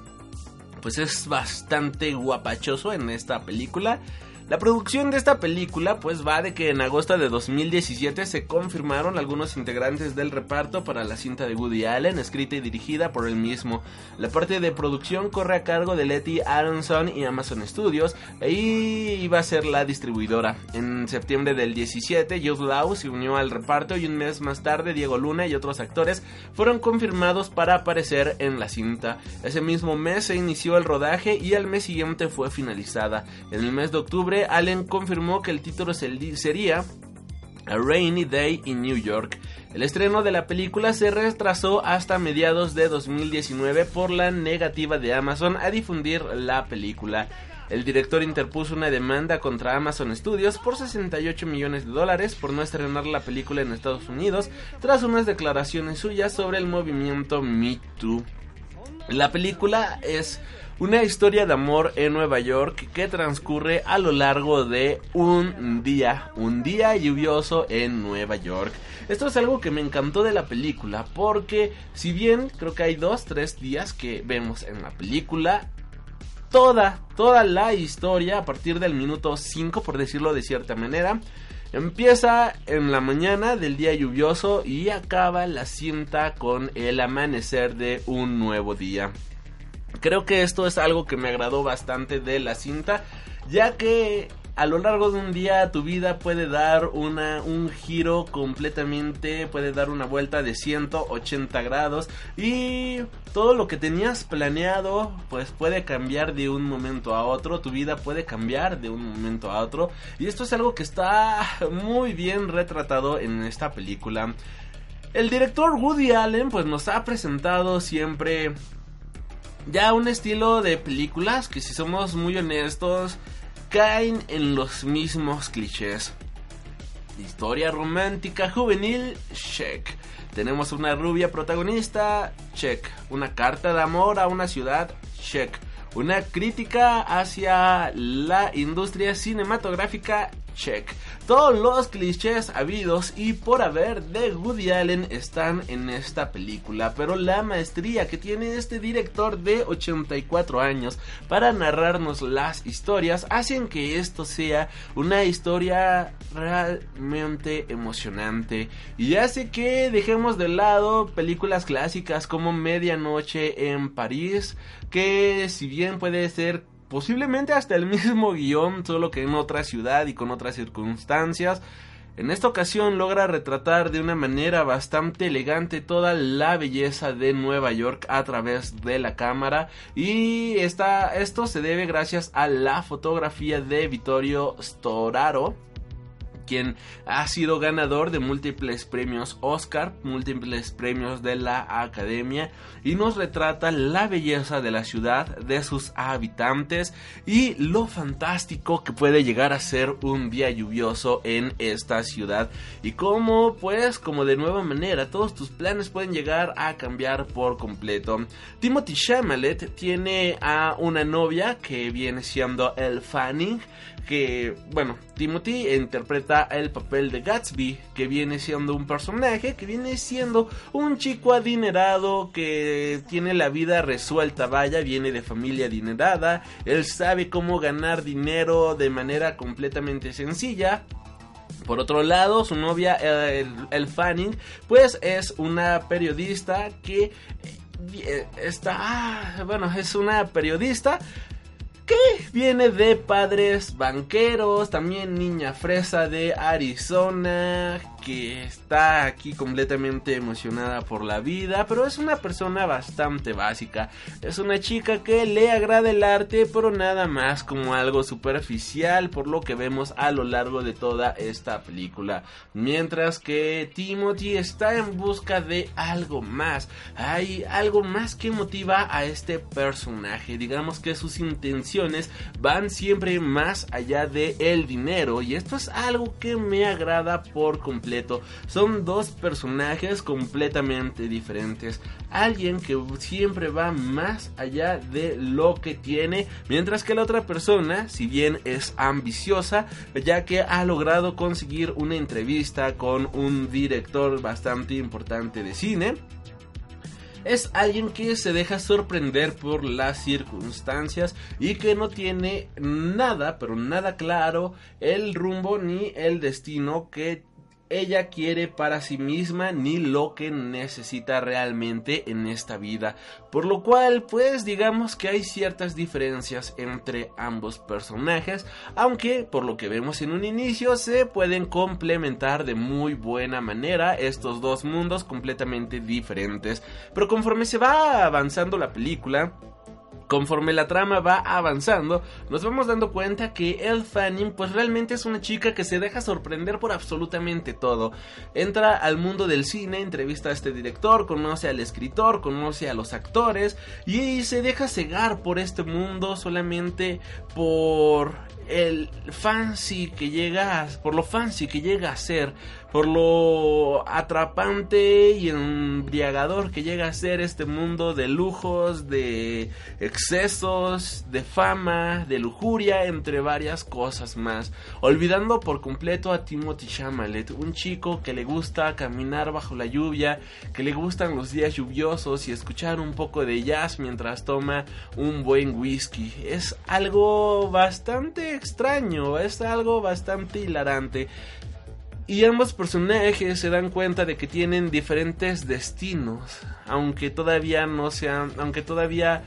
pues es bastante guapachoso en esta película. La producción de esta película pues va de que en agosto de 2017 se confirmaron algunos integrantes del reparto para la cinta de Woody Allen, escrita y dirigida por él mismo. La parte de producción corre a cargo de Letty Aronson y Amazon Studios, y iba a ser la distribuidora. En septiembre del 17, Jude Law se unió al reparto y un mes más tarde Diego Luna y otros actores fueron confirmados para aparecer en la cinta. Ese mismo mes se inició el rodaje y al mes siguiente fue finalizada. En el mes de octubre Allen confirmó que el título sería A Rainy Day in New York. El estreno de la película se retrasó hasta mediados de 2019 por la negativa de Amazon a difundir la película. El director interpuso una demanda contra Amazon Studios por 68 millones de dólares por no estrenar la película en Estados Unidos tras unas declaraciones suyas sobre el movimiento Me Too. La película es una historia de amor en Nueva York que transcurre a lo largo de un día, un día lluvioso en Nueva York. Esto es algo que me encantó de la película porque si bien creo que hay dos, tres días que vemos en la película, toda, toda la historia a partir del minuto 5 por decirlo de cierta manera, Empieza en la mañana del día lluvioso y acaba la cinta con el amanecer de un nuevo día. Creo que esto es algo que me agradó bastante de la cinta, ya que a lo largo de un día tu vida puede dar una, un giro completamente, puede dar una vuelta de 180 grados y todo lo que tenías planeado pues puede cambiar de un momento a otro, tu vida puede cambiar de un momento a otro y esto es algo que está muy bien retratado en esta película. El director Woody Allen pues nos ha presentado siempre ya un estilo de películas que si somos muy honestos caen en los mismos clichés. Historia romántica juvenil, check. Tenemos una rubia protagonista, check. Una carta de amor a una ciudad, check. Una crítica hacia la industria cinematográfica, check. Todos los clichés habidos y por haber de Woody Allen están en esta película, pero la maestría que tiene este director de 84 años para narrarnos las historias hacen que esto sea una historia realmente emocionante y hace que dejemos de lado películas clásicas como Medianoche en París, que si bien puede ser posiblemente hasta el mismo guion, solo que en otra ciudad y con otras circunstancias. En esta ocasión logra retratar de una manera bastante elegante toda la belleza de Nueva York a través de la cámara y esto se debe gracias a la fotografía de Vittorio Storaro quien ha sido ganador de múltiples premios Oscar, múltiples premios de la Academia y nos retrata la belleza de la ciudad, de sus habitantes y lo fantástico que puede llegar a ser un día lluvioso en esta ciudad y cómo pues como de nueva manera todos tus planes pueden llegar a cambiar por completo. Timothy Chalamet tiene a una novia que viene siendo el Fanning que, bueno, Timothy interpreta el papel de Gatsby, que viene siendo un personaje, que viene siendo un chico adinerado que tiene la vida resuelta, vaya, viene de familia adinerada, él sabe cómo ganar dinero de manera completamente sencilla, por otro lado, su novia, el, Fanning, pues es una periodista que eh, está, ah, bueno, es una periodista que viene de padres banqueros, también niña fresa de Arizona, que está aquí completamente emocionada por la vida, pero es una persona bastante básica. Es una chica que le agrada el arte, pero nada más como algo superficial por lo que vemos a lo largo de toda esta película. Mientras que Timothy está en busca de algo más. Hay algo más que motiva a este personaje. Digamos que sus intenciones van siempre más allá de el dinero y esto es algo que me agrada por completo son dos personajes completamente diferentes. Alguien que siempre va más allá de lo que tiene, mientras que la otra persona, si bien es ambiciosa, ya que ha logrado conseguir una entrevista con un director bastante importante de cine, es alguien que se deja sorprender por las circunstancias y que no tiene nada, pero nada claro el rumbo ni el destino que ella quiere para sí misma ni lo que necesita realmente en esta vida. Por lo cual, pues digamos que hay ciertas diferencias entre ambos personajes, aunque por lo que vemos en un inicio se pueden complementar de muy buena manera estos dos mundos completamente diferentes. Pero conforme se va avanzando la película, Conforme la trama va avanzando, nos vamos dando cuenta que El Fanning pues realmente es una chica que se deja sorprender por absolutamente todo. Entra al mundo del cine, entrevista a este director, conoce al escritor, conoce a los actores y se deja cegar por este mundo solamente por el fancy que llega por lo fancy que llega a ser por lo atrapante y embriagador que llega a ser este mundo de lujos, de excesos, de fama, de lujuria, entre varias cosas más. Olvidando por completo a Timothy Chalamet, un chico que le gusta caminar bajo la lluvia, que le gustan los días lluviosos y escuchar un poco de jazz mientras toma un buen whisky. Es algo bastante extraño, es algo bastante hilarante. Y ambos personajes se dan cuenta de que tienen diferentes destinos, aunque todavía no sean, aunque todavía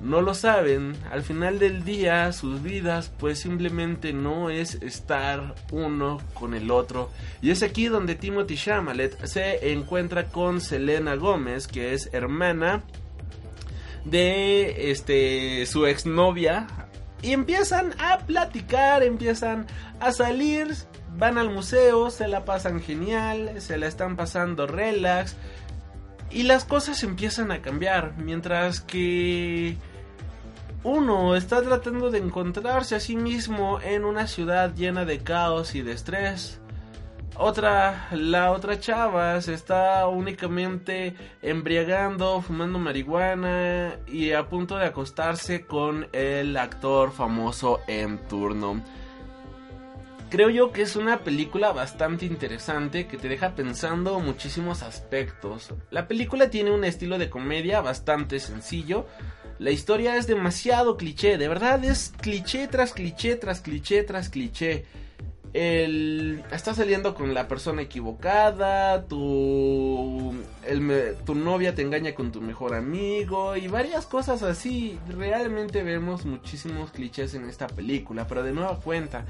no lo saben, al final del día sus vidas pues simplemente no es estar uno con el otro. Y es aquí donde Timothy Chalamet se encuentra con Selena Gómez, que es hermana de este su exnovia y empiezan a platicar, empiezan a salir van al museo, se la pasan genial, se la están pasando relax y las cosas empiezan a cambiar mientras que uno está tratando de encontrarse a sí mismo en una ciudad llena de caos y de estrés. Otra, la otra chava se está únicamente embriagando, fumando marihuana y a punto de acostarse con el actor famoso en turno. Creo yo que es una película bastante interesante que te deja pensando muchísimos aspectos. La película tiene un estilo de comedia bastante sencillo. La historia es demasiado cliché, de verdad es cliché tras cliché tras cliché tras cliché. El, está saliendo con la persona equivocada, tu, tu novia te engaña con tu mejor amigo y varias cosas así. Realmente vemos muchísimos clichés en esta película, pero de nueva cuenta,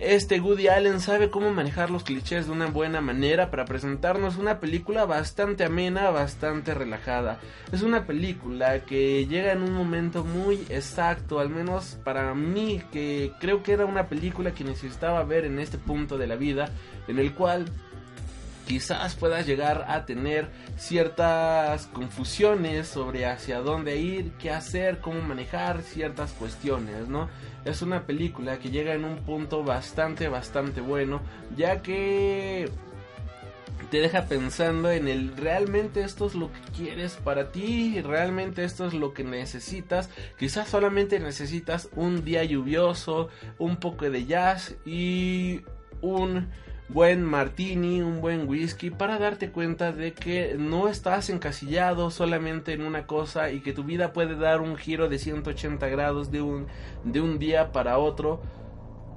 este Woody Allen sabe cómo manejar los clichés de una buena manera para presentarnos una película bastante amena, bastante relajada. Es una película que llega en un momento muy exacto, al menos para mí, que creo que era una película que necesitaba ver en este punto de la vida, en el cual quizás puedas llegar a tener ciertas confusiones sobre hacia dónde ir, qué hacer, cómo manejar ciertas cuestiones, ¿no? Es una película que llega en un punto bastante, bastante bueno, ya que te deja pensando en el realmente esto es lo que quieres para ti, realmente esto es lo que necesitas. Quizás solamente necesitas un día lluvioso, un poco de jazz y un buen martini, un buen whisky, para darte cuenta de que no estás encasillado solamente en una cosa y que tu vida puede dar un giro de 180 grados de un, de un día para otro.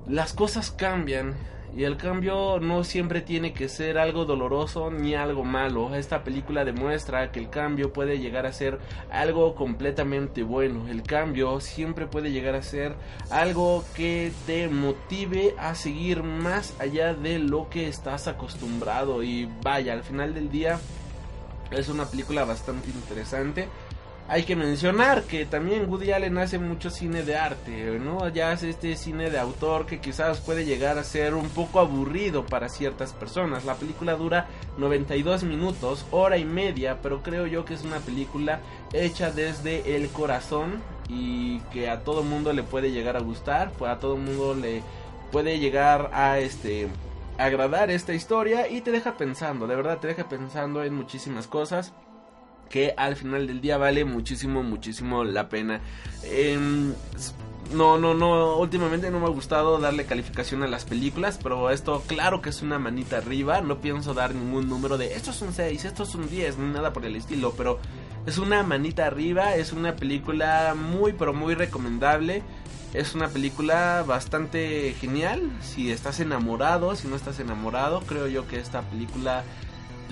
las cosas cambian y el cambio no siempre tiene que ser algo doloroso ni algo malo. Esta película demuestra que el cambio puede llegar a ser algo completamente bueno. El cambio siempre puede llegar a ser algo que te motive a seguir más allá de lo que estás acostumbrado. Y vaya, al final del día es una película bastante interesante hay que mencionar que también Woody Allen hace mucho cine de arte, ¿no? Ya hace este cine de autor que quizás puede llegar a ser un poco aburrido para ciertas personas. La película dura 92 minutos, hora y media, pero creo yo que es una película hecha desde el corazón y que a todo mundo le puede llegar a gustar, pues a todo mundo le puede llegar a este agradar esta historia y te deja pensando, de verdad te deja pensando en muchísimas cosas que al final del día vale muchísimo, muchísimo la pena. Em, no, no, no, últimamente no me ha gustado darle calificación a las películas, pero esto claro que es una manita arriba, no pienso dar ningún número de estos son 6, estos son 10, ni nada por el estilo, pero es una manita arriba, es una película muy, pero muy recomendable. Es una película bastante genial. Si estás enamorado, si no estás enamorado, creo yo que esta película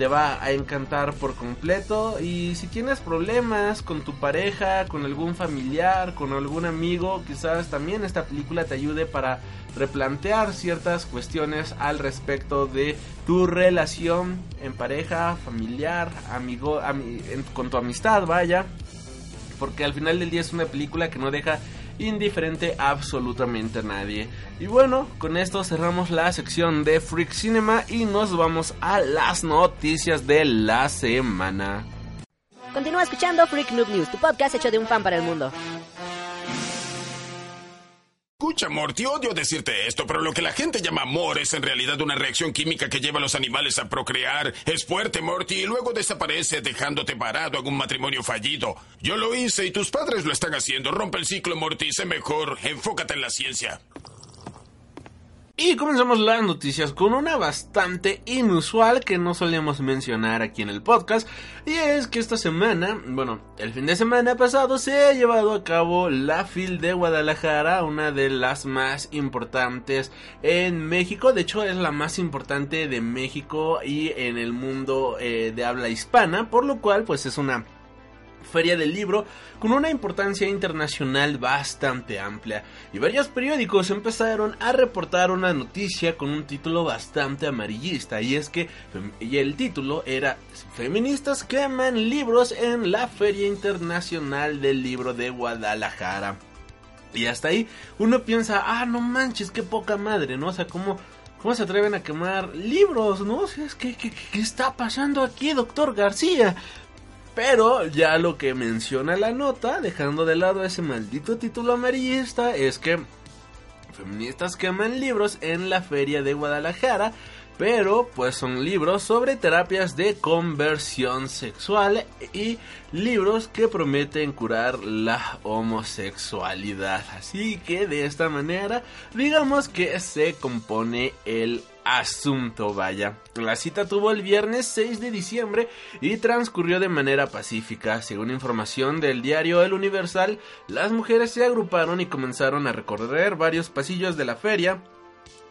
te va a encantar por completo. Y si tienes problemas con tu pareja, con algún familiar, con algún amigo, quizás también esta película te ayude para replantear ciertas cuestiones al respecto de tu relación en pareja, familiar, amigo, con tu amistad, vaya. Porque al final del día es una película que no deja indiferente absolutamente a nadie. Y bueno, con esto cerramos la sección de Freak Cinema y nos vamos a las noticias de la semana. Continúa escuchando Freak Noob News, tu podcast hecho de un fan para el mundo. Escucha, Morty, odio decirte esto, pero lo que la gente llama amor es en realidad una reacción química que lleva a los animales a procrear. Es fuerte, Morty, y luego desaparece dejándote parado en un matrimonio fallido. Yo lo hice y tus padres lo están haciendo. Rompe el ciclo, Morty, sé mejor. Enfócate en la ciencia. Y comenzamos las noticias con una bastante inusual que no solíamos mencionar aquí en el podcast. Y es que esta semana, bueno, el fin de semana pasado se ha llevado a cabo la FIL de Guadalajara, una de las más importantes en México. De hecho, es la más importante de México y en el mundo eh, de habla hispana. Por lo cual, pues es una feria del libro con una importancia internacional bastante amplia y varios periódicos empezaron a reportar una noticia con un título bastante amarillista y es que y el título era Feministas queman libros en la Feria Internacional del Libro de Guadalajara. Y hasta ahí uno piensa, ah, no manches, qué poca madre, ¿no? O sea, ¿cómo, cómo se atreven a quemar libros, no? O sea, ¿qué, qué, ¿qué está pasando aquí, doctor García? Pero ya lo que menciona la nota, dejando de lado ese maldito título amarillista, es que feministas queman libros en la feria de Guadalajara, pero pues son libros sobre terapias de conversión sexual y libros que prometen curar la homosexualidad. Así que de esta manera, digamos que se compone el asunto, vaya. La cita tuvo el viernes 6 de diciembre y transcurrió de manera pacífica. Según información del diario El Universal, las mujeres se agruparon y comenzaron a recorrer varios pasillos de la feria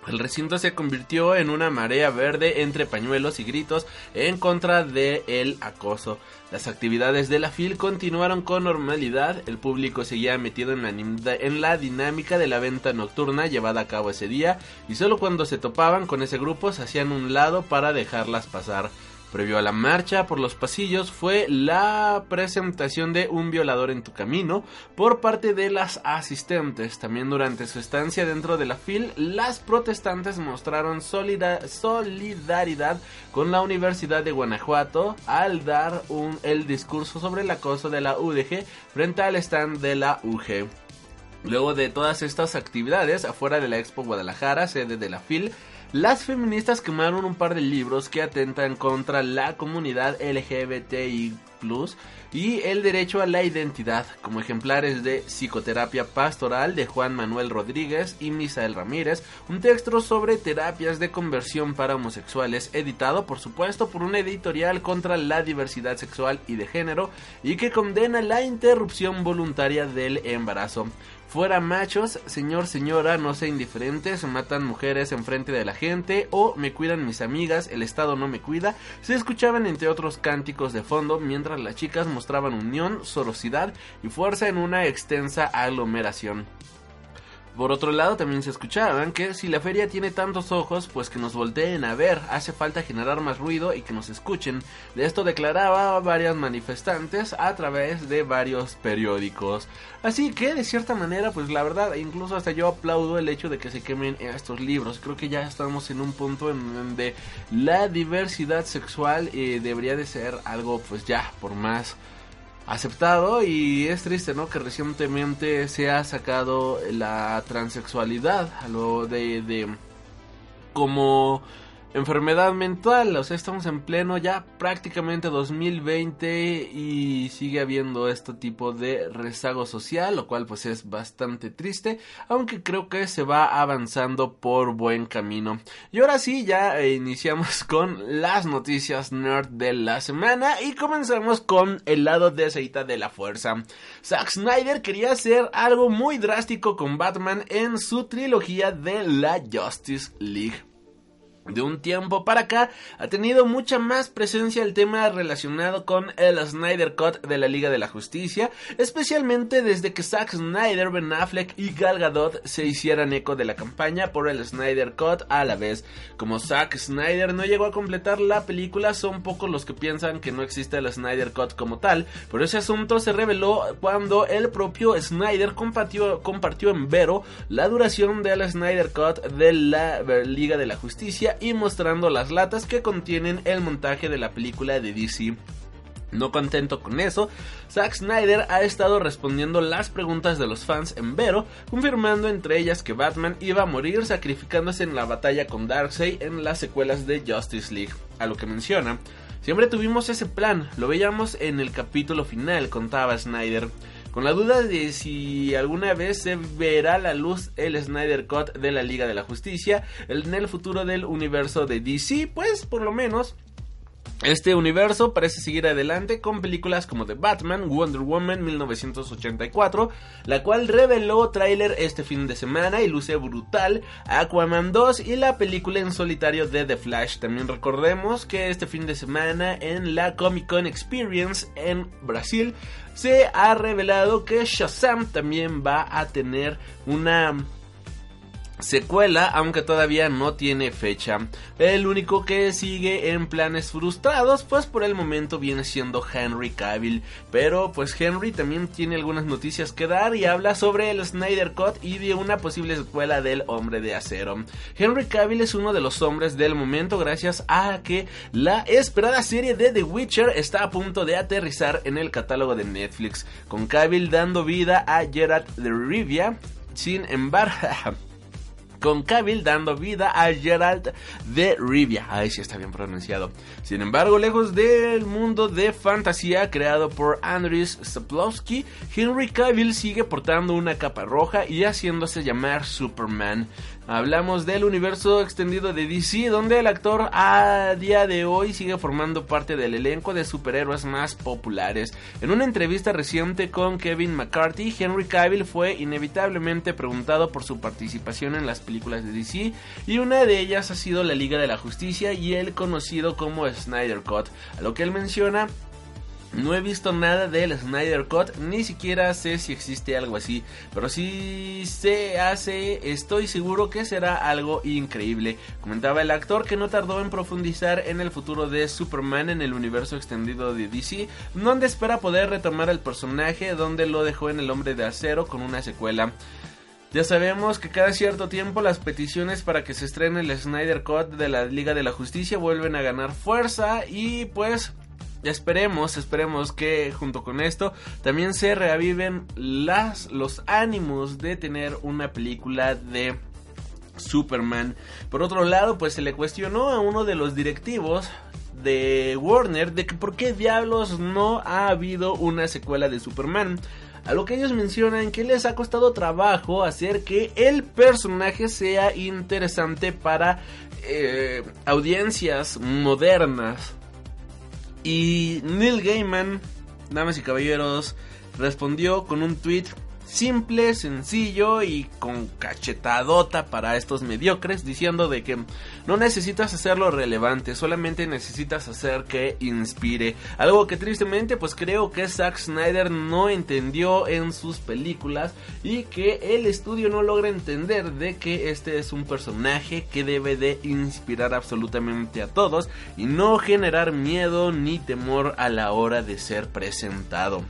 el recinto se convirtió en una marea verde entre pañuelos y gritos en contra del el acoso. Las actividades de la FIL continuaron con normalidad, el público seguía metido en la, en la dinámica de la venta nocturna llevada a cabo ese día y solo cuando se topaban con ese grupo se hacían un lado para dejarlas pasar. Previo a la marcha por los pasillos fue la presentación de Un violador en tu camino por parte de las asistentes. También durante su estancia dentro de la FIL, las protestantes mostraron solidaridad con la Universidad de Guanajuato al dar el discurso sobre el acoso de la UDG frente al stand de la UG. Luego de todas estas actividades, afuera de la Expo Guadalajara, sede de la FIL, las feministas quemaron un par de libros que atentan contra la comunidad LGBTI y el derecho a la identidad, como ejemplares de Psicoterapia Pastoral de Juan Manuel Rodríguez y Misael Ramírez, un texto sobre terapias de conversión para homosexuales, editado por supuesto por una editorial contra la diversidad sexual y de género y que condena la interrupción voluntaria del embarazo. Fuera machos, señor, señora, no sea indiferente, se matan mujeres enfrente de la gente o me cuidan mis amigas, el Estado no me cuida, se escuchaban entre otros cánticos de fondo mientras las chicas mostraban unión, sorosidad y fuerza en una extensa aglomeración. Por otro lado, también se escuchaban que si la feria tiene tantos ojos, pues que nos volteen a ver, hace falta generar más ruido y que nos escuchen. De esto declaraba varias manifestantes a través de varios periódicos. Así que, de cierta manera, pues la verdad, incluso hasta yo aplaudo el hecho de que se quemen estos libros. Creo que ya estamos en un punto en donde la diversidad sexual eh, debería de ser algo, pues ya, por más aceptado y es triste, ¿no? Que recientemente se ha sacado la transexualidad, a lo de, de como enfermedad mental, o sea, estamos en pleno ya prácticamente 2020 y sigue habiendo este tipo de rezago social, lo cual pues es bastante triste, aunque creo que se va avanzando por buen camino. Y ahora sí, ya iniciamos con las noticias nerd de la semana y comenzamos con el lado de aceita de la fuerza. Zack Snyder quería hacer algo muy drástico con Batman en su trilogía de la Justice League de un tiempo para acá ha tenido mucha más presencia el tema relacionado con el Snyder Cut de la Liga de la Justicia, especialmente desde que Zack Snyder, Ben Affleck y Gal Gadot se hicieran eco de la campaña por el Snyder Cut a la vez. Como Zack Snyder no llegó a completar la película, son pocos los que piensan que no existe el Snyder Cut como tal, pero ese asunto se reveló cuando el propio Snyder compartió, compartió en Vero la duración del Snyder Cut de la Liga de la Justicia y mostrando las latas que contienen el montaje de la película de DC. No contento con eso, Zack Snyder ha estado respondiendo las preguntas de los fans en Vero, confirmando entre ellas que Batman iba a morir sacrificándose en la batalla con Darkseid en las secuelas de Justice League. A lo que menciona, siempre tuvimos ese plan, lo veíamos en el capítulo final, contaba Snyder. Con la duda de si alguna vez se verá la luz el Snyder Cut de la Liga de la Justicia en el futuro del universo de DC, pues por lo menos este universo parece seguir adelante con películas como The Batman, Wonder Woman 1984, la cual reveló tráiler este fin de semana y luce brutal, Aquaman 2 y la película en solitario de The Flash. También recordemos que este fin de semana en la Comic Con Experience en Brasil se ha revelado que Shazam también va a tener una secuela, aunque todavía no tiene fecha. El único que sigue en planes frustrados, pues por el momento viene siendo Henry Cavill. Pero pues Henry también tiene algunas noticias que dar y habla sobre el Snyder Cut y de una posible secuela del Hombre de Acero. Henry Cavill es uno de los hombres del momento gracias a que la esperada serie de The Witcher está a punto de aterrizar en el catálogo de Netflix, con Cavill dando vida a Geralt de Rivia. Sin embargo, con Cavill dando vida a Geralt de Rivia. Ay, sí está bien pronunciado. Sin embargo, lejos del mundo de fantasía creado por Andris Sapkowski, Henry Cavill sigue portando una capa roja y haciéndose llamar Superman. Hablamos del universo extendido de DC, donde el actor a día de hoy sigue formando parte del elenco de superhéroes más populares. En una entrevista reciente con Kevin McCarthy, Henry Cavill fue inevitablemente preguntado por su participación en las películas de DC, y una de ellas ha sido la Liga de la Justicia y el conocido como Snyder Cut, a lo que él menciona no he visto nada del Snyder Cut, ni siquiera sé si existe algo así, pero si se hace, estoy seguro que será algo increíble. Comentaba el actor que no tardó en profundizar en el futuro de Superman en el universo extendido de DC, donde espera poder retomar el personaje donde lo dejó en El Hombre de Acero con una secuela. Ya sabemos que cada cierto tiempo las peticiones para que se estrene el Snyder Cut de la Liga de la Justicia vuelven a ganar fuerza y pues Esperemos, esperemos que junto con esto también se reaviven las, los ánimos de tener una película de Superman. Por otro lado, pues se le cuestionó a uno de los directivos de Warner de que por qué diablos no ha habido una secuela de Superman. A lo que ellos mencionan que les ha costado trabajo hacer que el personaje sea interesante para eh, audiencias modernas. Y Neil Gaiman, damas y caballeros, respondió con un tweet simple, sencillo y con cachetadota para estos mediocres, diciendo de que no necesitas hacerlo relevante, solamente necesitas hacer que inspire. Algo que tristemente pues creo que Zack Snyder no entendió en sus películas y que el estudio no logra entender de que este es un personaje que debe de inspirar absolutamente a todos y no generar miedo ni temor a la hora de ser presentado.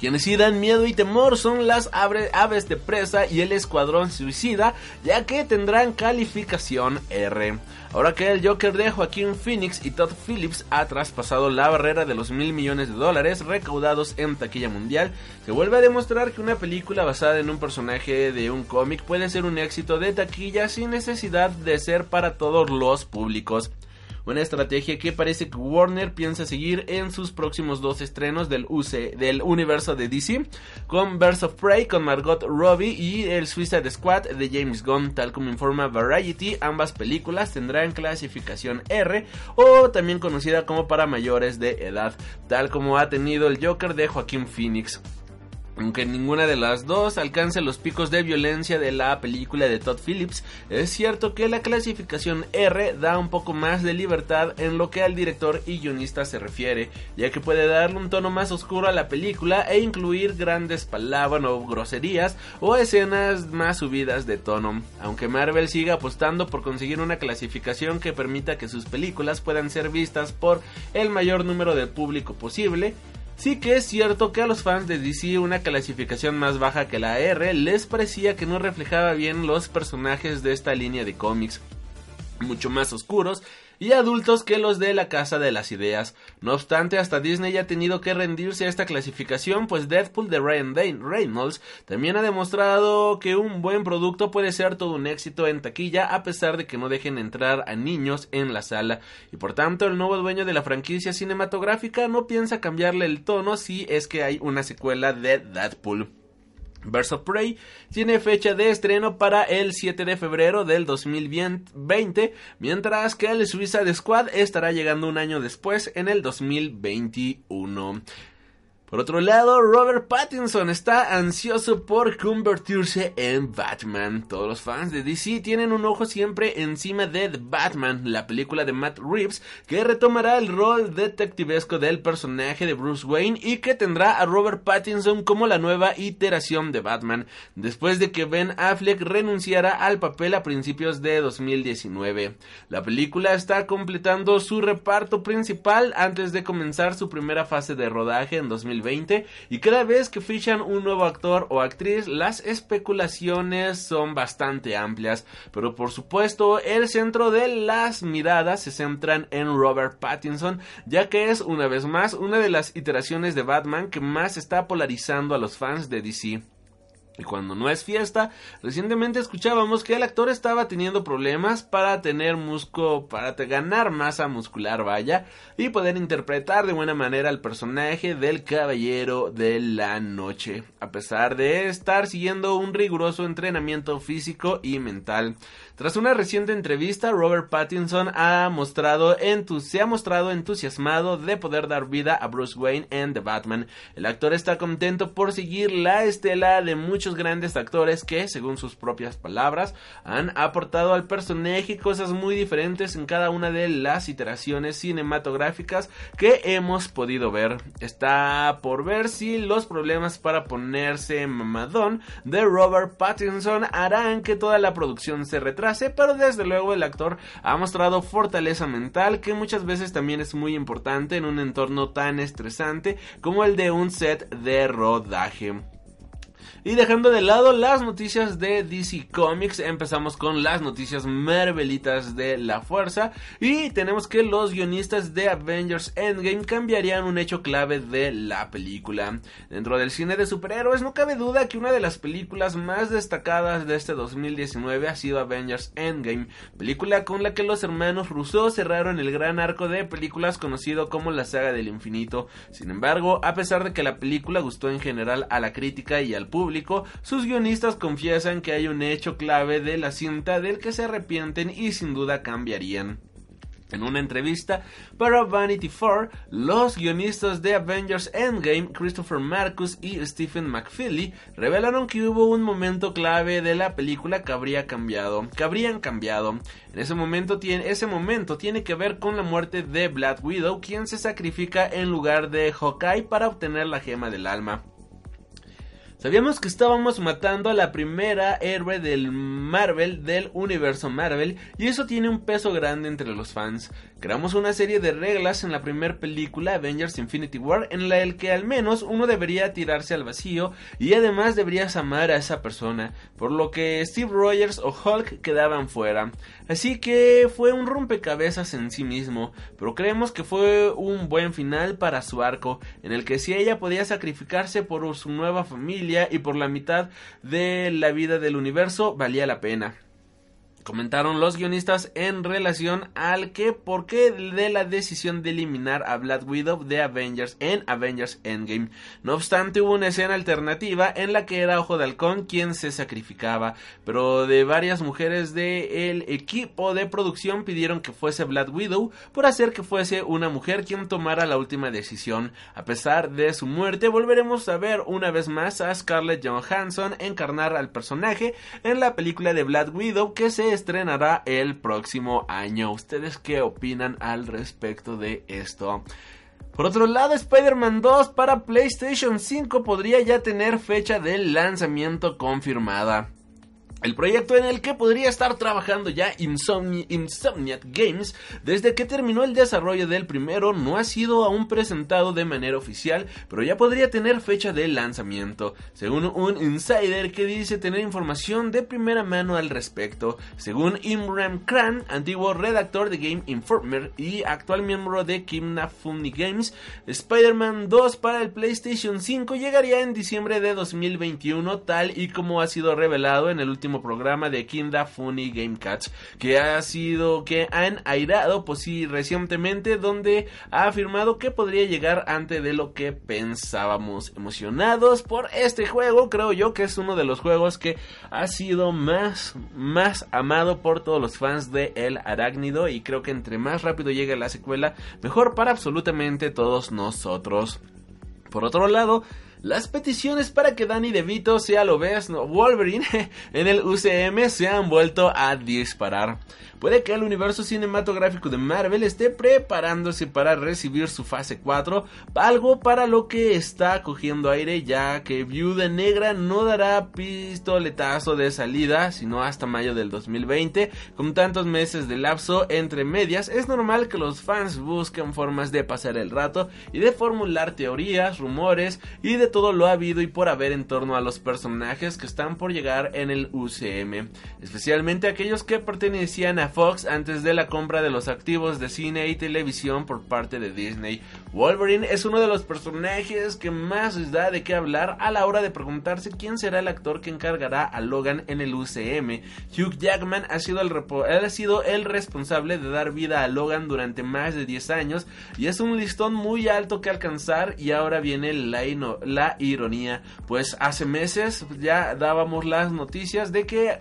Quienes sí dan miedo y temor son las aves de presa y el escuadrón suicida, ya que tendrán calificación R. Ahora que el Joker de Joaquín Phoenix y Todd Phillips ha traspasado la barrera de los mil millones de dólares recaudados en taquilla mundial, se vuelve a demostrar que una película basada en un personaje de un cómic puede ser un éxito de taquilla sin necesidad de ser para todos los públicos. Una estrategia que parece que Warner piensa seguir en sus próximos dos estrenos del, del universo de DC, con Birds of Prey con Margot Robbie y el Suicide Squad de James Gunn, tal como informa Variety, ambas películas tendrán clasificación R o también conocida como para mayores de edad, tal como ha tenido el Joker de Joaquín Phoenix. Aunque ninguna de las dos alcance los picos de violencia de la película de Todd Phillips, es cierto que la clasificación R da un poco más de libertad en lo que al director y guionista se refiere, ya que puede darle un tono más oscuro a la película e incluir grandes palabras o groserías o escenas más subidas de tono. Aunque Marvel siga apostando por conseguir una clasificación que permita que sus películas puedan ser vistas por el mayor número de público posible, Sí que es cierto que a los fans de DC una clasificación más baja que la R les parecía que no reflejaba bien los personajes de esta línea de cómics, mucho más oscuros y adultos que los de la Casa de las Ideas. No obstante, hasta Disney ha tenido que rendirse a esta clasificación, pues Deadpool de Ryan Reynolds también ha demostrado que un buen producto puede ser todo un éxito en taquilla a pesar de que no dejen entrar a niños en la sala. Y por tanto, el nuevo dueño de la franquicia cinematográfica no piensa cambiarle el tono si es que hay una secuela de Deadpool. Birds of Prey tiene fecha de estreno para el 7 de febrero del 2020, mientras que el Suicide Squad estará llegando un año después en el 2021. Por otro lado, Robert Pattinson está ansioso por convertirse en Batman. Todos los fans de DC tienen un ojo siempre encima de The Batman, la película de Matt Reeves, que retomará el rol detectivesco del personaje de Bruce Wayne y que tendrá a Robert Pattinson como la nueva iteración de Batman, después de que Ben Affleck renunciara al papel a principios de 2019. La película está completando su reparto principal antes de comenzar su primera fase de rodaje en 2020 y cada vez que fichan un nuevo actor o actriz las especulaciones son bastante amplias, pero por supuesto el centro de las miradas se centran en Robert Pattinson, ya que es una vez más una de las iteraciones de Batman que más está polarizando a los fans de DC. Y cuando no es fiesta, recientemente escuchábamos que el actor estaba teniendo problemas para tener musco, para ganar masa muscular, vaya, y poder interpretar de buena manera al personaje del Caballero de la Noche, a pesar de estar siguiendo un riguroso entrenamiento físico y mental. Tras una reciente entrevista, Robert Pattinson ha mostrado se ha mostrado entusiasmado de poder dar vida a Bruce Wayne en The Batman. El actor está contento por seguir la estela de muchos grandes actores que, según sus propias palabras, han aportado al personaje cosas muy diferentes en cada una de las iteraciones cinematográficas que hemos podido ver. Está por ver si los problemas para ponerse mamadón de Robert Pattinson harán que toda la producción se retrase pero desde luego el actor ha mostrado fortaleza mental que muchas veces también es muy importante en un entorno tan estresante como el de un set de rodaje. Y dejando de lado las noticias de DC Comics, empezamos con las noticias Marvelitas de la fuerza. Y tenemos que los guionistas de Avengers Endgame cambiarían un hecho clave de la película. Dentro del cine de superhéroes no cabe duda que una de las películas más destacadas de este 2019 ha sido Avengers Endgame, película con la que los hermanos Rousseau cerraron el gran arco de películas conocido como la saga del infinito. Sin embargo, a pesar de que la película gustó en general a la crítica y al público, sus guionistas confiesan que hay un hecho clave de la cinta del que se arrepienten y sin duda cambiarían. En una entrevista para Vanity Fair, los guionistas de Avengers Endgame, Christopher Marcus y Stephen McFeely, revelaron que hubo un momento clave de la película que habría cambiado, que habrían cambiado. En ese momento tiene, ese momento tiene que ver con la muerte de Black Widow, quien se sacrifica en lugar de Hawkeye para obtener la gema del alma. Sabíamos que estábamos matando a la primera héroe del Marvel, del universo Marvel, y eso tiene un peso grande entre los fans. Creamos una serie de reglas en la primera película Avengers Infinity War en la que al menos uno debería tirarse al vacío y además deberías amar a esa persona, por lo que Steve Rogers o Hulk quedaban fuera. Así que fue un rompecabezas en sí mismo, pero creemos que fue un buen final para su arco, en el que si ella podía sacrificarse por su nueva familia y por la mitad de la vida del universo, valía la pena comentaron los guionistas en relación al que por qué de la decisión de eliminar a Black Widow de Avengers en Avengers Endgame. No obstante, hubo una escena alternativa en la que era Ojo de Halcón quien se sacrificaba, pero de varias mujeres del equipo de producción pidieron que fuese Black Widow por hacer que fuese una mujer quien tomara la última decisión. A pesar de su muerte, volveremos a ver una vez más a Scarlett Johansson encarnar al personaje en la película de Black Widow que se estrenará el próximo año. ¿Ustedes qué opinan al respecto de esto? Por otro lado, Spider-Man 2 para PlayStation 5 podría ya tener fecha de lanzamiento confirmada. El proyecto en el que podría estar trabajando ya Insomniac Games desde que terminó el desarrollo del primero no ha sido aún presentado de manera oficial, pero ya podría tener fecha de lanzamiento, según un insider que dice tener información de primera mano al respecto. Según Imran Khan, antiguo redactor de Game Informer y actual miembro de Kimna Funny Games, Spider-Man 2 para el PlayStation 5 llegaría en diciembre de 2021 tal y como ha sido revelado en el último programa de Kinda Funny Game Cats que ha sido que han airado pues sí recientemente donde ha afirmado que podría llegar antes de lo que pensábamos. Emocionados por este juego creo yo que es uno de los juegos que ha sido más más amado por todos los fans de El Arácnido y creo que entre más rápido llegue la secuela mejor para absolutamente todos nosotros. Por otro lado las peticiones para que Danny DeVito sea lo ves Wolverine en el UCM se han vuelto a disparar. Puede que el universo cinematográfico de Marvel esté preparándose para recibir su fase 4, algo para lo que está cogiendo aire ya que Viuda Negra no dará pistoletazo de salida sino hasta mayo del 2020. Con tantos meses de lapso entre medias, es normal que los fans busquen formas de pasar el rato y de formular teorías, rumores y de todo lo habido y por haber en torno a los personajes que están por llegar en el UCM, especialmente aquellos que pertenecían a Fox antes de la compra de los activos de cine y televisión por parte de Disney. Wolverine es uno de los personajes que más da de qué hablar a la hora de preguntarse quién será el actor que encargará a Logan en el UCM. Hugh Jackman ha sido el, responsable de dar vida a Logan durante más de 10 años y es un listón muy alto que alcanzar y ahora viene la ironía, pues hace meses ya dábamos las noticias de que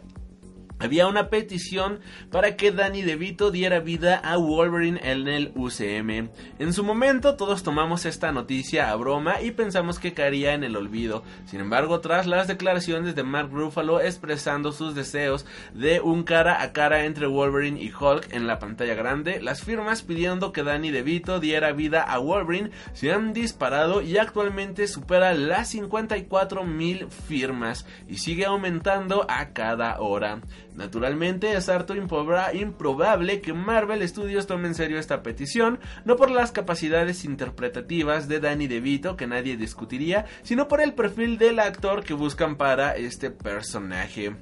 había una petición para que Danny DeVito diera vida a Wolverine en el UCM. En su momento todos tomamos esta noticia a broma y pensamos que caería en el olvido. Sin embargo, tras las declaraciones de Mark Ruffalo expresando sus deseos de un cara a cara entre Wolverine y Hulk en la pantalla grande, las firmas pidiendo que Danny DeVito diera vida a Wolverine se han disparado y actualmente supera las 54 mil firmas y sigue aumentando a cada hora. Naturalmente es harto improbable que Marvel Studios tome en serio esta petición, no por las capacidades interpretativas de Danny DeVito que nadie discutiría, sino por el perfil del actor que buscan para este personaje.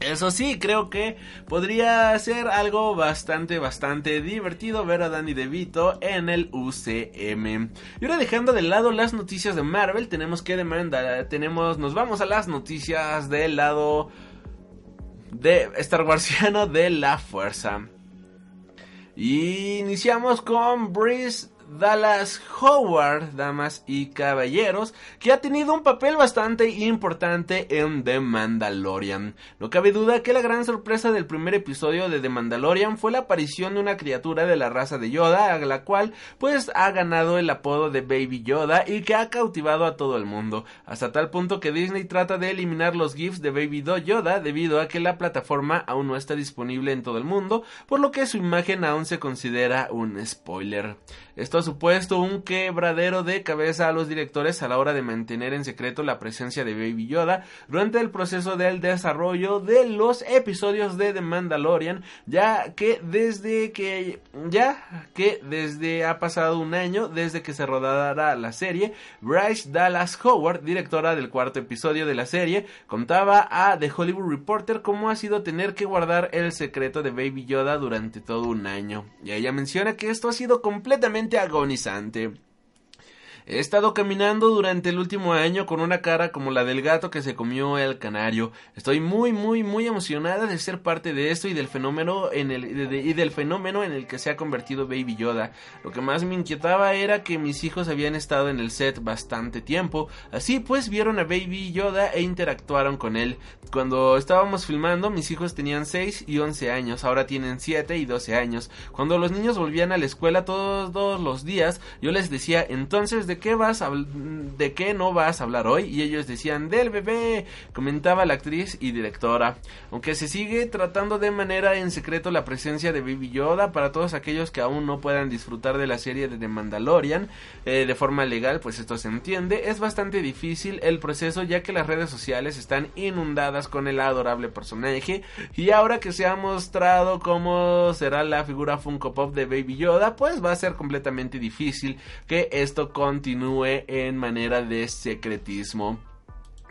Eso sí, creo que podría ser algo bastante, bastante divertido ver a Danny DeVito en el UCM. Y ahora dejando de lado las noticias de Marvel, tenemos que demandar, tenemos, nos vamos a las noticias del lado de Star Warsiano de la Fuerza. Y iniciamos con Breeze Dallas Howard, damas y caballeros, que ha tenido un papel bastante importante en The Mandalorian. No cabe duda que la gran sorpresa del primer episodio de The Mandalorian fue la aparición de una criatura de la raza de Yoda, a la cual pues ha ganado el apodo de Baby Yoda y que ha cautivado a todo el mundo, hasta tal punto que Disney trata de eliminar los GIFs de Baby Yoda debido a que la plataforma aún no está disponible en todo el mundo, por lo que su imagen aún se considera un spoiler. Esto supuesto un quebradero de cabeza a los directores a la hora de mantener en secreto la presencia de Baby Yoda durante el proceso del desarrollo de los episodios de The Mandalorian, ya que desde que ya que desde ha pasado un año desde que se rodara la serie, Bryce Dallas Howard, directora del cuarto episodio de la serie, contaba a The Hollywood Reporter cómo ha sido tener que guardar el secreto de Baby Yoda durante todo un año. Y ella menciona que esto ha sido completamente agonizzante. He estado caminando durante el último año con una cara como la del gato que se comió el canario. Estoy muy muy muy emocionada de ser parte de esto y del fenómeno en el y del fenómeno en el que se ha convertido Baby Yoda. Lo que más me inquietaba era que mis hijos habían estado en el set bastante tiempo, así pues vieron a Baby Yoda e interactuaron con él. Cuando estábamos filmando, mis hijos tenían 6 y 11 años, ahora tienen 7 y 12 años. Cuando los niños volvían a la escuela todos, todos los días, yo les decía, "Entonces, ¿de qué vas de qué no vas a hablar hoy? Y ellos decían, del bebé, comentaba la actriz y directora. Aunque se sigue tratando de manera en secreto la presencia de Baby Yoda para todos aquellos que aún no puedan disfrutar de la serie de The Mandalorian eh, de forma legal, pues esto se entiende. Es bastante difícil el proceso ya que las redes sociales están inundadas con el adorable personaje y ahora que se ha mostrado cómo será la figura Funko Pop de Baby Yoda, pues va a ser completamente difícil que esto continúe continúe en manera de secretismo.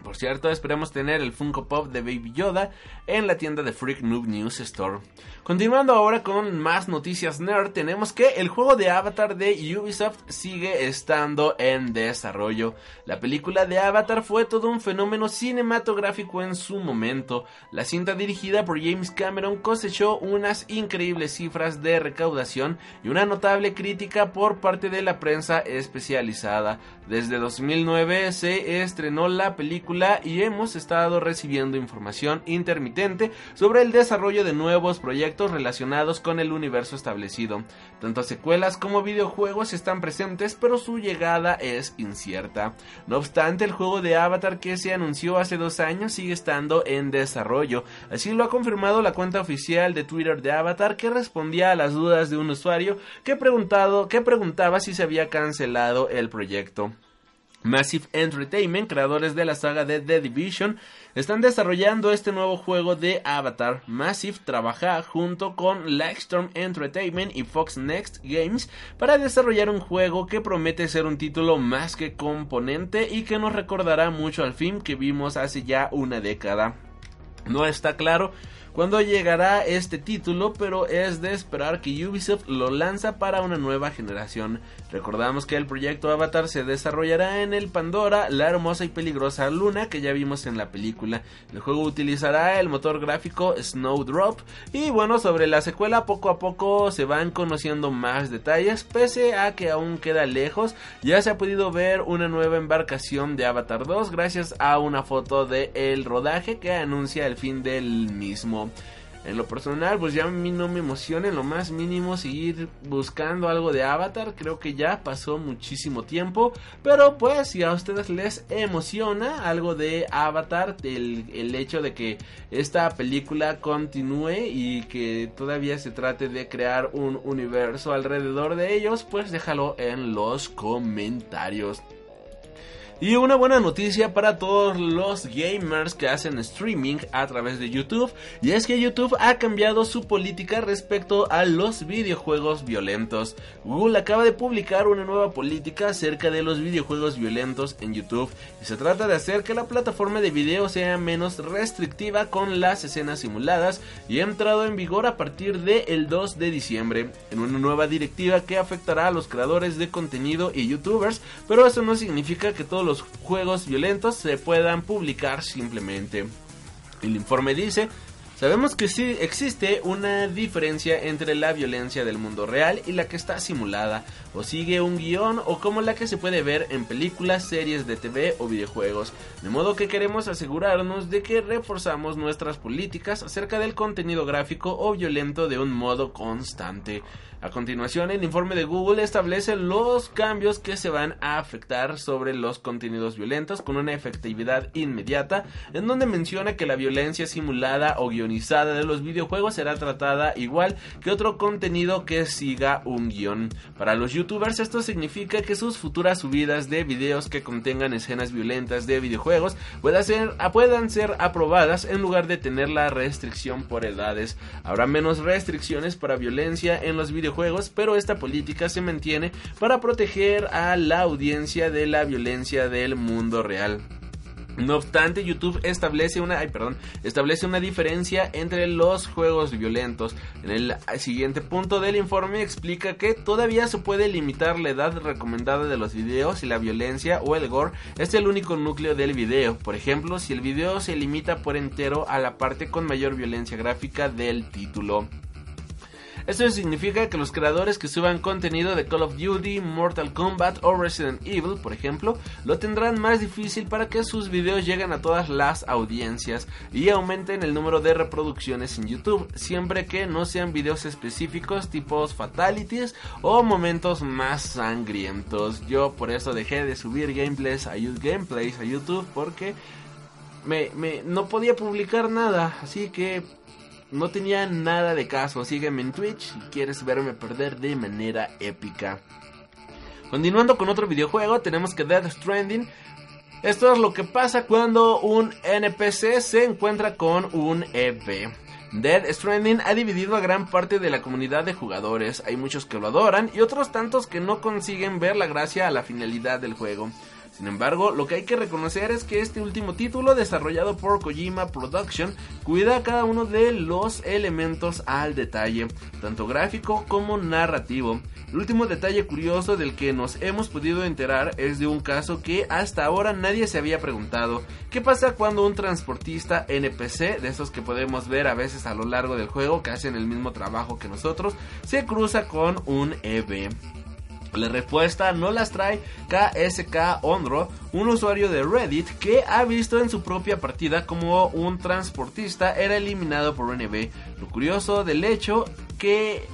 Por cierto, esperemos tener el Funko Pop de Baby Yoda en la tienda de Freak Noob News Store. Continuando ahora con más noticias nerd, tenemos que el juego de Avatar de Ubisoft sigue estando en desarrollo. La película de Avatar fue todo un fenómeno cinematográfico en su momento. La cinta dirigida por James Cameron cosechó unas increíbles cifras de recaudación y una notable crítica por parte de la prensa especializada. Desde 2009 se estrenó la película y hemos estado recibiendo información intermitente sobre el desarrollo de nuevos proyectos relacionados con el universo establecido. Tanto secuelas como videojuegos están presentes, pero su llegada es incierta. No obstante, el juego de Avatar que se anunció hace dos años sigue estando en desarrollo. Así lo ha confirmado la cuenta oficial de Twitter de Avatar que respondía a las dudas de un usuario que, preguntado, que preguntaba si se había cancelado el proyecto. Massive Entertainment, creadores de la saga de The Division, están desarrollando este nuevo juego de Avatar. Massive trabaja junto con Lightstorm Entertainment y Fox Next Games para desarrollar un juego que promete ser un título más que componente y que nos recordará mucho al film que vimos hace ya una década. No está claro cuándo llegará este título, pero es de esperar que Ubisoft lo lanza para una nueva generación. Recordamos que el proyecto Avatar se desarrollará en el Pandora, la hermosa y peligrosa luna que ya vimos en la película. El juego utilizará el motor gráfico Snowdrop y bueno, sobre la secuela poco a poco se van conociendo más detalles, pese a que aún queda lejos, ya se ha podido ver una nueva embarcación de Avatar 2 gracias a una foto de el rodaje que anuncia el fin del mismo. En lo personal, pues ya a mí no me emociona en lo más mínimo seguir buscando algo de Avatar. Creo que ya pasó muchísimo tiempo. Pero pues si a ustedes les emociona algo de Avatar, el, el hecho de que esta película continúe y que todavía se trate de crear un universo alrededor de ellos, pues déjalo en los comentarios. Y una buena noticia para todos los gamers que hacen streaming a través de YouTube. Y es que YouTube ha cambiado su política respecto a los videojuegos violentos. Google acaba de publicar una nueva política acerca de los videojuegos violentos en YouTube. Y se trata de hacer que la plataforma de video sea menos restrictiva con las escenas simuladas. Y ha entrado en vigor a partir del 2 de diciembre. En una nueva directiva que afectará a los creadores de contenido y youtubers. Pero eso no significa que todos los juegos violentos se puedan publicar simplemente. El informe dice, sabemos que sí existe una diferencia entre la violencia del mundo real y la que está simulada, o sigue un guion o como la que se puede ver en películas, series de TV o videojuegos, de modo que queremos asegurarnos de que reforzamos nuestras políticas acerca del contenido gráfico o violento de un modo constante. A continuación, el informe de Google establece los cambios que se van a afectar sobre los contenidos violentos con una efectividad inmediata, en donde menciona que la violencia simulada o guionizada de los videojuegos será tratada igual que otro contenido que siga un guion. Para los youtubers esto significa que sus futuras subidas de videos que contengan escenas violentas de videojuegos puedan ser, ser aprobadas en lugar de tener la restricción por edades. Habrá menos restricciones para violencia en los videojuegos juegos, pero esta política se mantiene para proteger a la audiencia de la violencia del mundo real. No obstante, YouTube establece una, ay, perdón, establece una diferencia entre los juegos violentos. En el siguiente punto del informe explica que todavía se puede limitar la edad recomendada de los videos si la violencia o el gore es el único núcleo del video. Por ejemplo, si el video se limita por entero a la parte con mayor violencia gráfica del título. Esto significa que los creadores que suban contenido de Call of Duty, Mortal Kombat o Resident Evil, por ejemplo, lo tendrán más difícil para que sus videos lleguen a todas las audiencias y aumenten el número de reproducciones en YouTube, siempre que no sean videos específicos tipos fatalities o momentos más sangrientos. Yo por eso dejé de subir gameplays a, gameplays a YouTube porque me, me, no podía publicar nada, así que no tenía nada de caso. Sígueme en Twitch si quieres verme perder de manera épica. Continuando con otro videojuego, tenemos que Death Stranding. Esto es lo que pasa cuando un NPC se encuentra con un EV. Dead Stranding ha dividido a gran parte de la comunidad de jugadores. Hay muchos que lo adoran y otros tantos que no consiguen ver la gracia a la finalidad del juego. Sin embargo, lo que hay que reconocer es que este último título, desarrollado por Kojima Production, cuida cada uno de los elementos al detalle, tanto gráfico como narrativo. El último detalle curioso del que nos hemos podido enterar es de un caso que hasta ahora nadie se había preguntado. ¿Qué pasa cuando un transportista NPC, de esos que podemos ver a veces a lo largo del juego, que hacen el mismo trabajo que nosotros, se cruza con un EV? La respuesta no las trae KSK Onro, un usuario de Reddit que ha visto en su propia partida como un transportista era eliminado por NB. Lo curioso del hecho que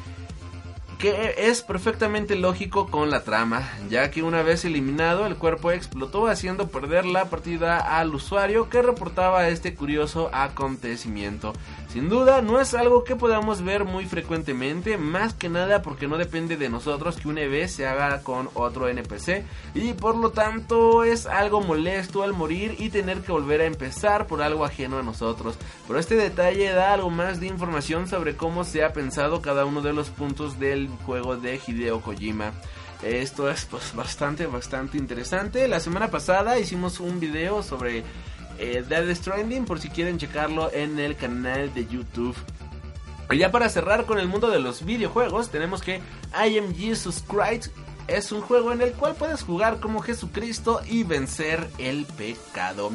que es perfectamente lógico con la trama, ya que una vez eliminado el cuerpo explotó haciendo perder la partida al usuario que reportaba este curioso acontecimiento. Sin duda no es algo que podamos ver muy frecuentemente, más que nada porque no depende de nosotros que un EV se haga con otro NPC y por lo tanto es algo molesto al morir y tener que volver a empezar por algo ajeno a nosotros. Pero este detalle da algo más de información sobre cómo se ha pensado cada uno de los puntos del juego de Hideo Kojima. Esto es pues bastante, bastante interesante. La semana pasada hicimos un video sobre eh, Dead Stranding por si quieren checarlo en el canal de YouTube. Y ya para cerrar con el mundo de los videojuegos, tenemos que I Am Jesus Christ es un juego en el cual puedes jugar como Jesucristo y vencer el pecado.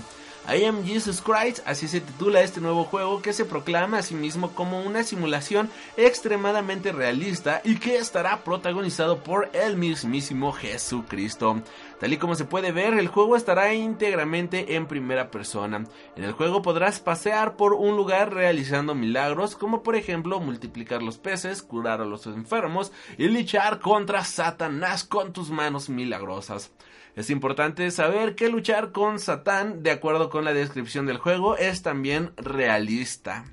I Am Jesus Christ, así se titula este nuevo juego que se proclama a sí mismo como una simulación extremadamente realista y que estará protagonizado por el mismísimo Jesucristo. Tal y como se puede ver, el juego estará íntegramente en primera persona. En el juego podrás pasear por un lugar realizando milagros, como por ejemplo multiplicar los peces, curar a los enfermos y luchar contra Satanás con tus manos milagrosas. Es importante saber que luchar con Satán, de acuerdo con la descripción del juego, es también realista.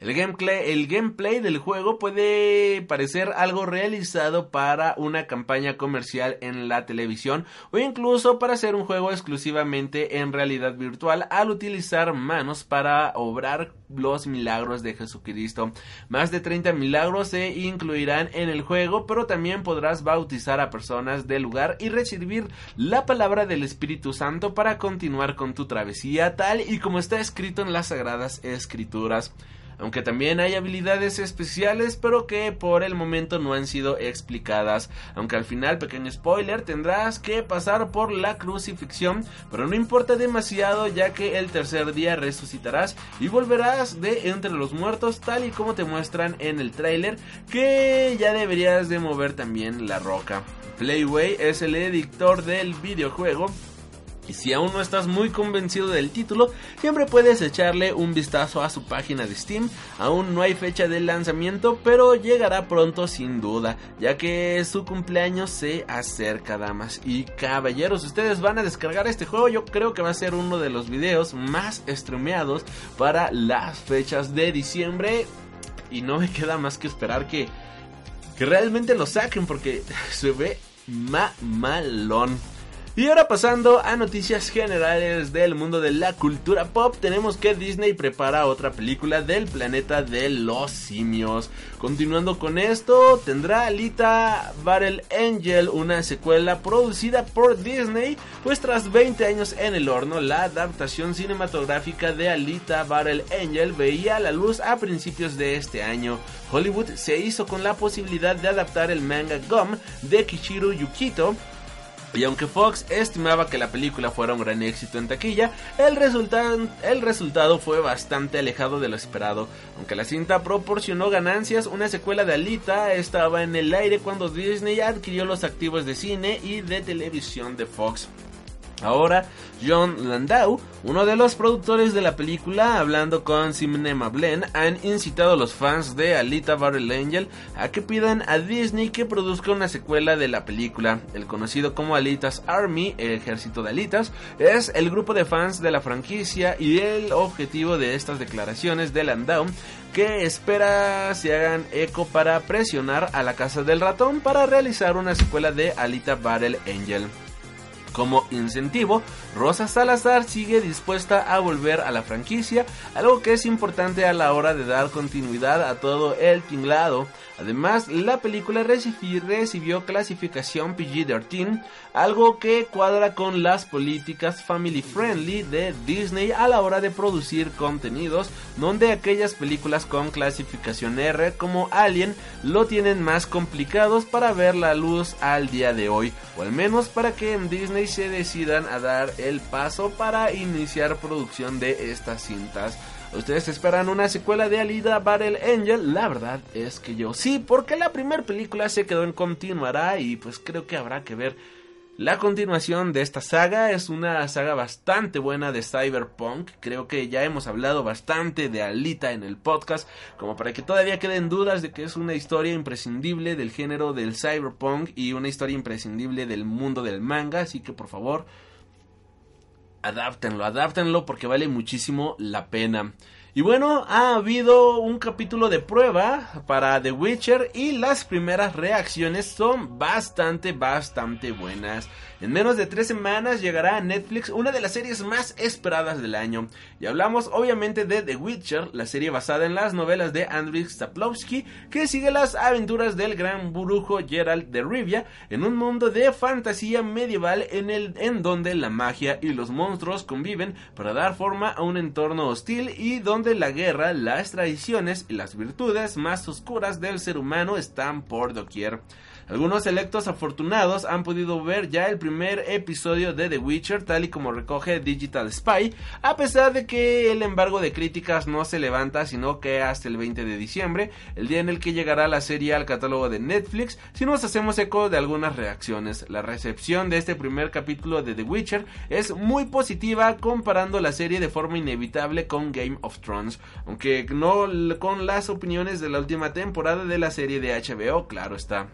El gameplay, el gameplay del juego puede parecer algo realizado para una campaña comercial en la televisión o incluso para hacer un juego exclusivamente en realidad virtual al utilizar manos para obrar los milagros de Jesucristo. Más de 30 milagros se incluirán en el juego, pero también podrás bautizar a personas del lugar y recibir la palabra del Espíritu Santo para continuar con tu travesía tal y como está escrito en las sagradas escrituras aunque también hay habilidades especiales pero que por el momento no han sido explicadas, aunque al final, pequeño spoiler, tendrás que pasar por la crucifixión, pero no importa demasiado ya que el tercer día resucitarás y volverás de entre los muertos tal y como te muestran en el tráiler que ya deberías de mover también la roca. Playway es el editor del videojuego y si aún no estás muy convencido del título, siempre puedes echarle un vistazo a su página de Steam. Aún no hay fecha de lanzamiento, pero llegará pronto sin duda, ya que su cumpleaños se acerca, damas y caballeros. Ustedes van a descargar este juego, yo creo que va a ser uno de los videos más streameados para las fechas de diciembre. Y no me queda más que esperar que, que realmente lo saquen porque se ve malón. Y ahora pasando a noticias generales del mundo de la cultura pop, tenemos que Disney prepara otra película del planeta de los simios. Continuando con esto, tendrá Alita Battle Angel, una secuela producida por Disney, pues tras 20 años en el horno, la adaptación cinematográfica de Alita Battle Angel veía la luz a principios de este año. Hollywood se hizo con la posibilidad de adaptar el manga Gum de Kichiro Yukito y aunque Fox estimaba que la película fuera un gran éxito en taquilla, el, el, resultado fue bastante alejado de lo esperado. Aunque la cinta proporcionó ganancias, una secuela de Alita estaba en el aire cuando Disney adquirió los activos de cine y de televisión de Fox. Ahora, John Landau, uno de los productores de la película, hablando con Cinema Blend, han incitado a los fans de Alita Battle Angel a que pidan a Disney que produzca una secuela de la película. El conocido como Alitas Army, el ejército de Alitas, es el grupo de fans de la franquicia y el objetivo de estas declaraciones de Landau que espera se hagan eco para presionar a la Casa del Ratón para realizar una secuela de Alita Battle Angel. Como incentivo, Rosa Salazar sigue dispuesta a volver a la franquicia, algo que es importante a la hora de dar continuidad a todo el tinglado. Además, la película recibió clasificación PG-13, algo que cuadra con las políticas family friendly de Disney a la hora de producir contenidos, donde aquellas películas con clasificación R como Alien lo tienen más complicados para ver la luz al día de hoy, o al menos para que en Disney se decidan a dar el paso para iniciar producción de estas cintas. ¿Ustedes esperan una secuela de Alida Battle Angel? La verdad es que yo sí, porque la primera película se quedó en continuará y pues creo que habrá que ver la continuación de esta saga. Es una saga bastante buena de Cyberpunk. Creo que ya hemos hablado bastante de Alita en el podcast, como para que todavía queden dudas de que es una historia imprescindible del género del Cyberpunk y una historia imprescindible del mundo del manga. Así que por favor adáptenlo, adáptenlo porque vale muchísimo la pena. Y bueno, ha habido un capítulo de prueba para The Witcher y las primeras reacciones son bastante, bastante buenas. En menos de tres semanas llegará a Netflix una de las series más esperadas del año. Y hablamos obviamente de The Witcher, la serie basada en las novelas de Andrzej Sapkowski, que sigue las aventuras del gran brujo Geralt de Rivia en un mundo de fantasía medieval en, el, en donde la magia y los monstruos conviven para dar forma a un entorno hostil y donde la guerra, las tradiciones y las virtudes más oscuras del ser humano están por doquier. Algunos electos afortunados han podido ver ya el primer episodio de The Witcher tal y como recoge Digital Spy, a pesar de que el embargo de críticas no se levanta sino que hasta el 20 de diciembre, el día en el que llegará la serie al catálogo de Netflix, si nos hacemos eco de algunas reacciones. La recepción de este primer capítulo de The Witcher es muy positiva comparando la serie de forma inevitable con Game of Thrones, aunque no con las opiniones de la última temporada de la serie de HBO, claro está.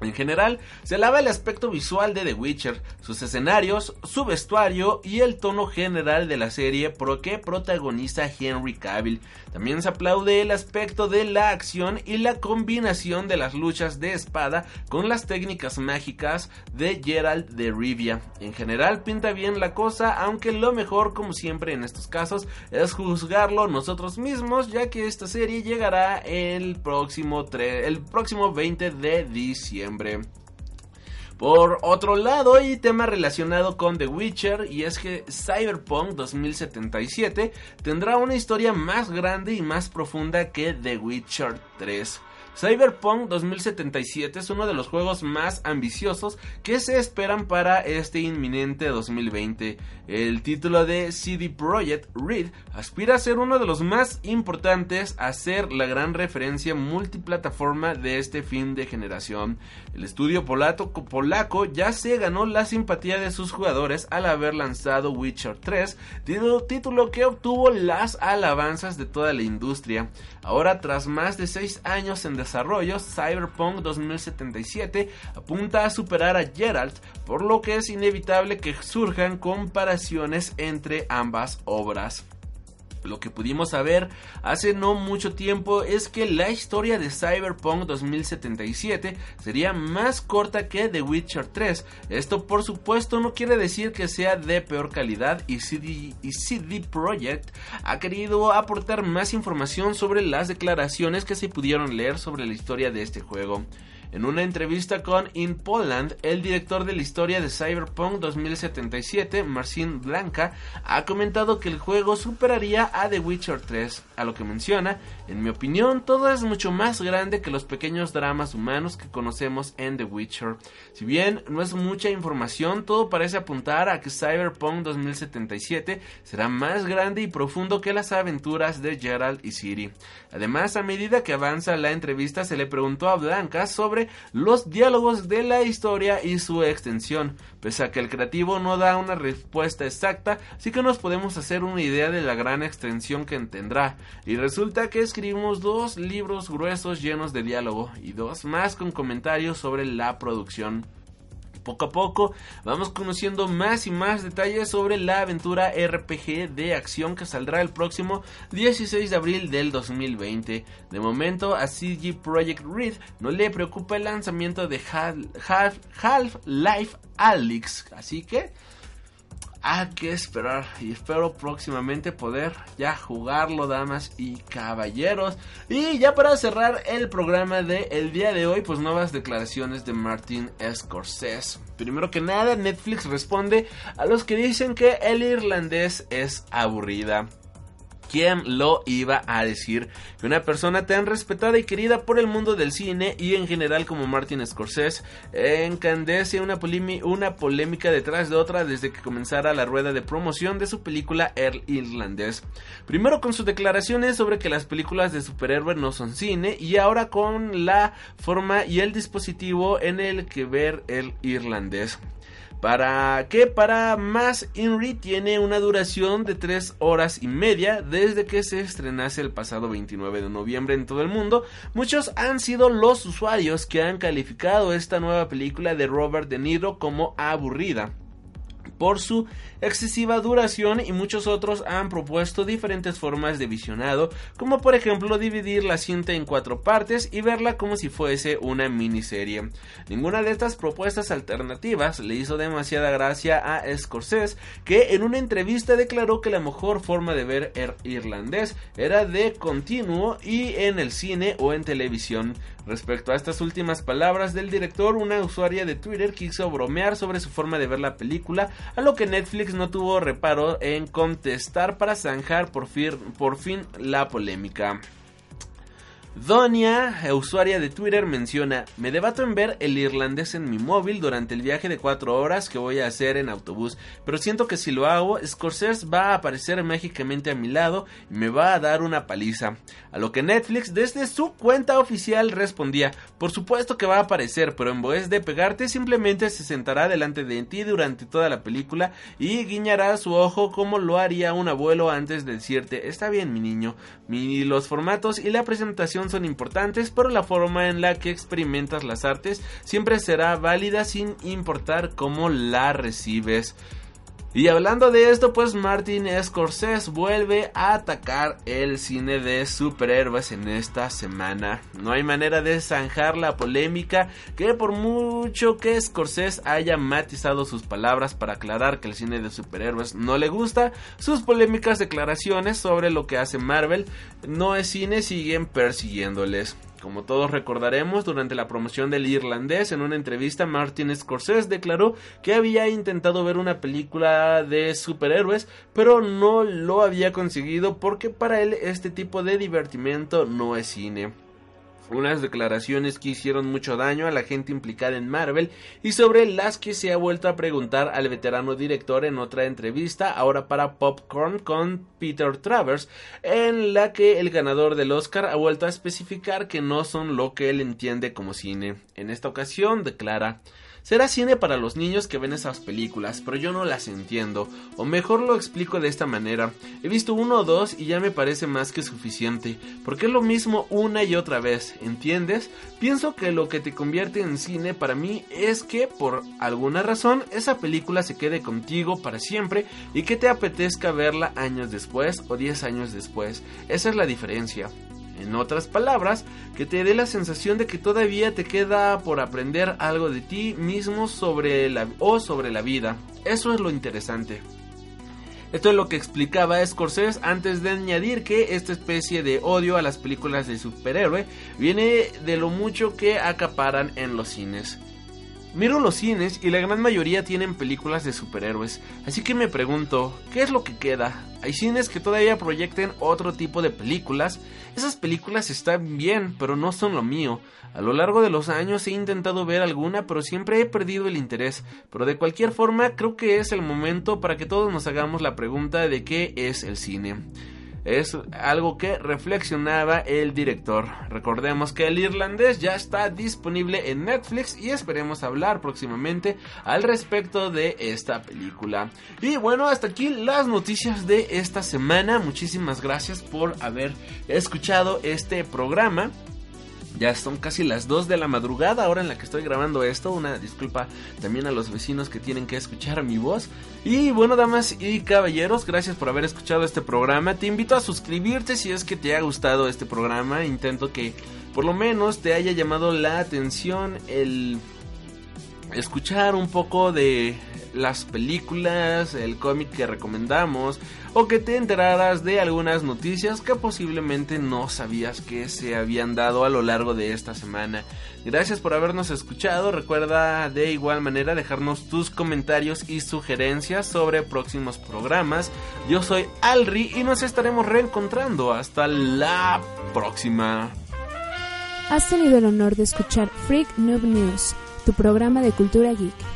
En general, se alaba el aspecto visual de The Witcher, sus escenarios, su vestuario y el tono general de la serie pro que protagoniza Henry Cavill. También se aplaude el aspecto de la acción y la combinación de las luchas de espada con las técnicas mágicas de Gerald de Rivia. En general pinta bien la cosa, aunque lo mejor como siempre en estos casos es juzgarlo nosotros mismos, ya que esta serie llegará el próximo, el próximo 20 de diciembre. Por otro lado, hay tema relacionado con The Witcher y es que Cyberpunk 2077 tendrá una historia más grande y más profunda que The Witcher 3. Cyberpunk 2077 es uno de los juegos más ambiciosos que se esperan para este inminente 2020. El título de CD Projekt Red aspira a ser uno de los más importantes a ser la gran referencia multiplataforma de este fin de generación. El estudio polaco, ya se ganó la simpatía de sus jugadores al haber lanzado Witcher 3, título que obtuvo las alabanzas de toda la industria. Ahora, tras más de 6 años en desarrollo, Cyberpunk 2077 apunta a superar a Geralt, por lo que es inevitable que surjan comparaciones entre ambas obras. Lo que pudimos saber hace no mucho tiempo es que la historia de Cyberpunk 2077 sería más corta que The Witcher 3. Esto por supuesto no quiere decir que sea de peor calidad y CD, y CD Projekt ha querido aportar más información sobre las declaraciones que se pudieron leer sobre la historia de este juego. En una entrevista con In Poland, el director de la historia de Cyberpunk 2077, Marcin Blanca, ha comentado que el juego superaría a The Witcher 3, a lo que menciona, en mi opinión, todo es mucho más grande que los pequeños dramas humanos que conocemos en The Witcher. Si bien no es mucha información, todo parece apuntar a que Cyberpunk 2077 será más grande y profundo que las aventuras de Gerald y Ciri. Además, a medida que avanza la entrevista, se le preguntó a Blanca sobre los diálogos de la historia y su extensión, pese a que el creativo no da una respuesta exacta, sí que nos podemos hacer una idea de la gran extensión que tendrá. Y resulta que escribimos dos libros gruesos llenos de diálogo y dos más con comentarios sobre la producción. Poco a poco vamos conociendo más y más detalles sobre la aventura RPG de acción que saldrá el próximo 16 de abril del 2020. De momento a CG Project Red no le preocupa el lanzamiento de Half-Life Alyx, así que hay que esperar y espero próximamente poder ya jugarlo, damas y caballeros. Y ya para cerrar el programa de el día de hoy, pues nuevas declaraciones de Martin Scorsese. Primero que nada, Netflix responde a los que dicen que el irlandés es aburrida. ¿Quién lo iba a decir? Que una persona tan respetada y querida por el mundo del cine y en general como Martin Scorsese encandece una, polémica detrás de otra desde que comenzara la rueda de promoción de su película El Irlandés. Primero con sus declaraciones sobre que las películas de superhéroes no son cine y ahora con la forma y el dispositivo en el que ver El Irlandés. Para que para más Inri tiene una duración de 3 horas y media desde que se estrenase el pasado 29 de noviembre en todo el mundo. Muchos han sido los usuarios que han calificado esta nueva película de Robert De Niro como aburrida por su excesiva duración y muchos otros han propuesto diferentes formas de visionado, como por ejemplo dividir la cinta en cuatro partes y verla como si fuese una miniserie. Ninguna de estas propuestas alternativas le hizo demasiada gracia a Scorsese, que en una entrevista declaró que la mejor forma de ver el irlandés era de continuo y en el cine o en televisión. Respecto a estas últimas palabras del director, una usuaria de Twitter quiso bromear sobre su forma de ver la película, a lo que Netflix no tuvo reparo en contestar para zanjar por fin, la polémica. Donia, usuaria de Twitter, menciona, me debato en ver el irlandés en mi móvil durante el viaje de 4 horas que voy a hacer en autobús, pero siento que si lo hago, Scorsese va a aparecer mágicamente a mi lado y me va a dar una paliza. A lo que Netflix desde su cuenta oficial respondía, por supuesto que va a aparecer, pero en vez de pegarte simplemente se sentará delante de ti durante toda la película y guiñará su ojo como lo haría un abuelo antes de decirte, está bien mi niño, los formatos y la presentación son importantes, pero la forma en la que experimentas las artes siempre será válida sin importar cómo la recibes. Y hablando de esto, pues Martin Scorsese vuelve a atacar el cine de superhéroes en esta semana. No hay manera de zanjar la polémica que por mucho que Scorsese haya matizado sus palabras para aclarar que el cine de superhéroes no le gusta, sus polémicas declaraciones sobre lo que hace Marvel no es cine siguen persiguiéndoles. Como todos recordaremos, durante la promoción del irlandés, en una entrevista, Martin Scorsese declaró que había intentado ver una película de superhéroes, pero no lo había conseguido porque para él este tipo de divertimento no es cine unas declaraciones que hicieron mucho daño a la gente implicada en Marvel y sobre las que se ha vuelto a preguntar al veterano director en otra entrevista, ahora para Popcorn con Peter Travers, en la que el ganador del Oscar ha vuelto a especificar que no son lo que él entiende como cine. En esta ocasión declara Será cine para los niños que ven esas películas, pero yo no las entiendo. O mejor lo explico de esta manera. He visto uno o dos y ya me parece más que suficiente. Porque es lo mismo una y otra vez, ¿entiendes? Pienso que lo que te convierte en cine para mí es que por alguna razón esa película se quede contigo para siempre y que te apetezca verla años después o 10 años después. Esa es la diferencia. En otras palabras, que te dé la sensación de que todavía te queda por aprender algo de ti mismo sobre la o sobre la vida. Eso es lo interesante. Esto es lo que explicaba Scorsese antes de añadir que esta especie de odio a las películas de superhéroe viene de lo mucho que acaparan en los cines. Miro los cines y la gran mayoría tienen películas de superhéroes, así que me pregunto, ¿qué es lo que queda? Hay cines que todavía proyecten otro tipo de películas. Esas películas están bien, pero no son lo mío. A lo largo de los años he intentado ver alguna, pero siempre he perdido el interés. Pero de cualquier forma, creo que es el momento para que todos nos hagamos la pregunta de qué es el cine es algo que reflexionaba el director. Recordemos que el irlandés ya está disponible en Netflix y esperemos hablar próximamente al respecto de esta película. Y bueno, hasta aquí las noticias de esta semana. Muchísimas gracias por haber escuchado este programa. Ya son casi las 2 de la madrugada ahora en la que estoy grabando esto. Una disculpa también a los vecinos que tienen que escuchar mi voz. Y bueno, damas y caballeros, gracias por haber escuchado este programa. Te invito a suscribirte si es que te ha gustado este programa. Intento que por lo menos te haya llamado la atención el escuchar un poco de las películas, el cómic que recomendamos o que te enteraras de algunas noticias que posiblemente no sabías que se habían dado a lo largo de esta semana. Gracias por habernos escuchado, recuerda de igual manera dejarnos tus comentarios y sugerencias sobre próximos programas. Yo soy Alri y nos estaremos reencontrando hasta la próxima. Has tenido el honor de escuchar Freak Noob News, tu programa de cultura geek.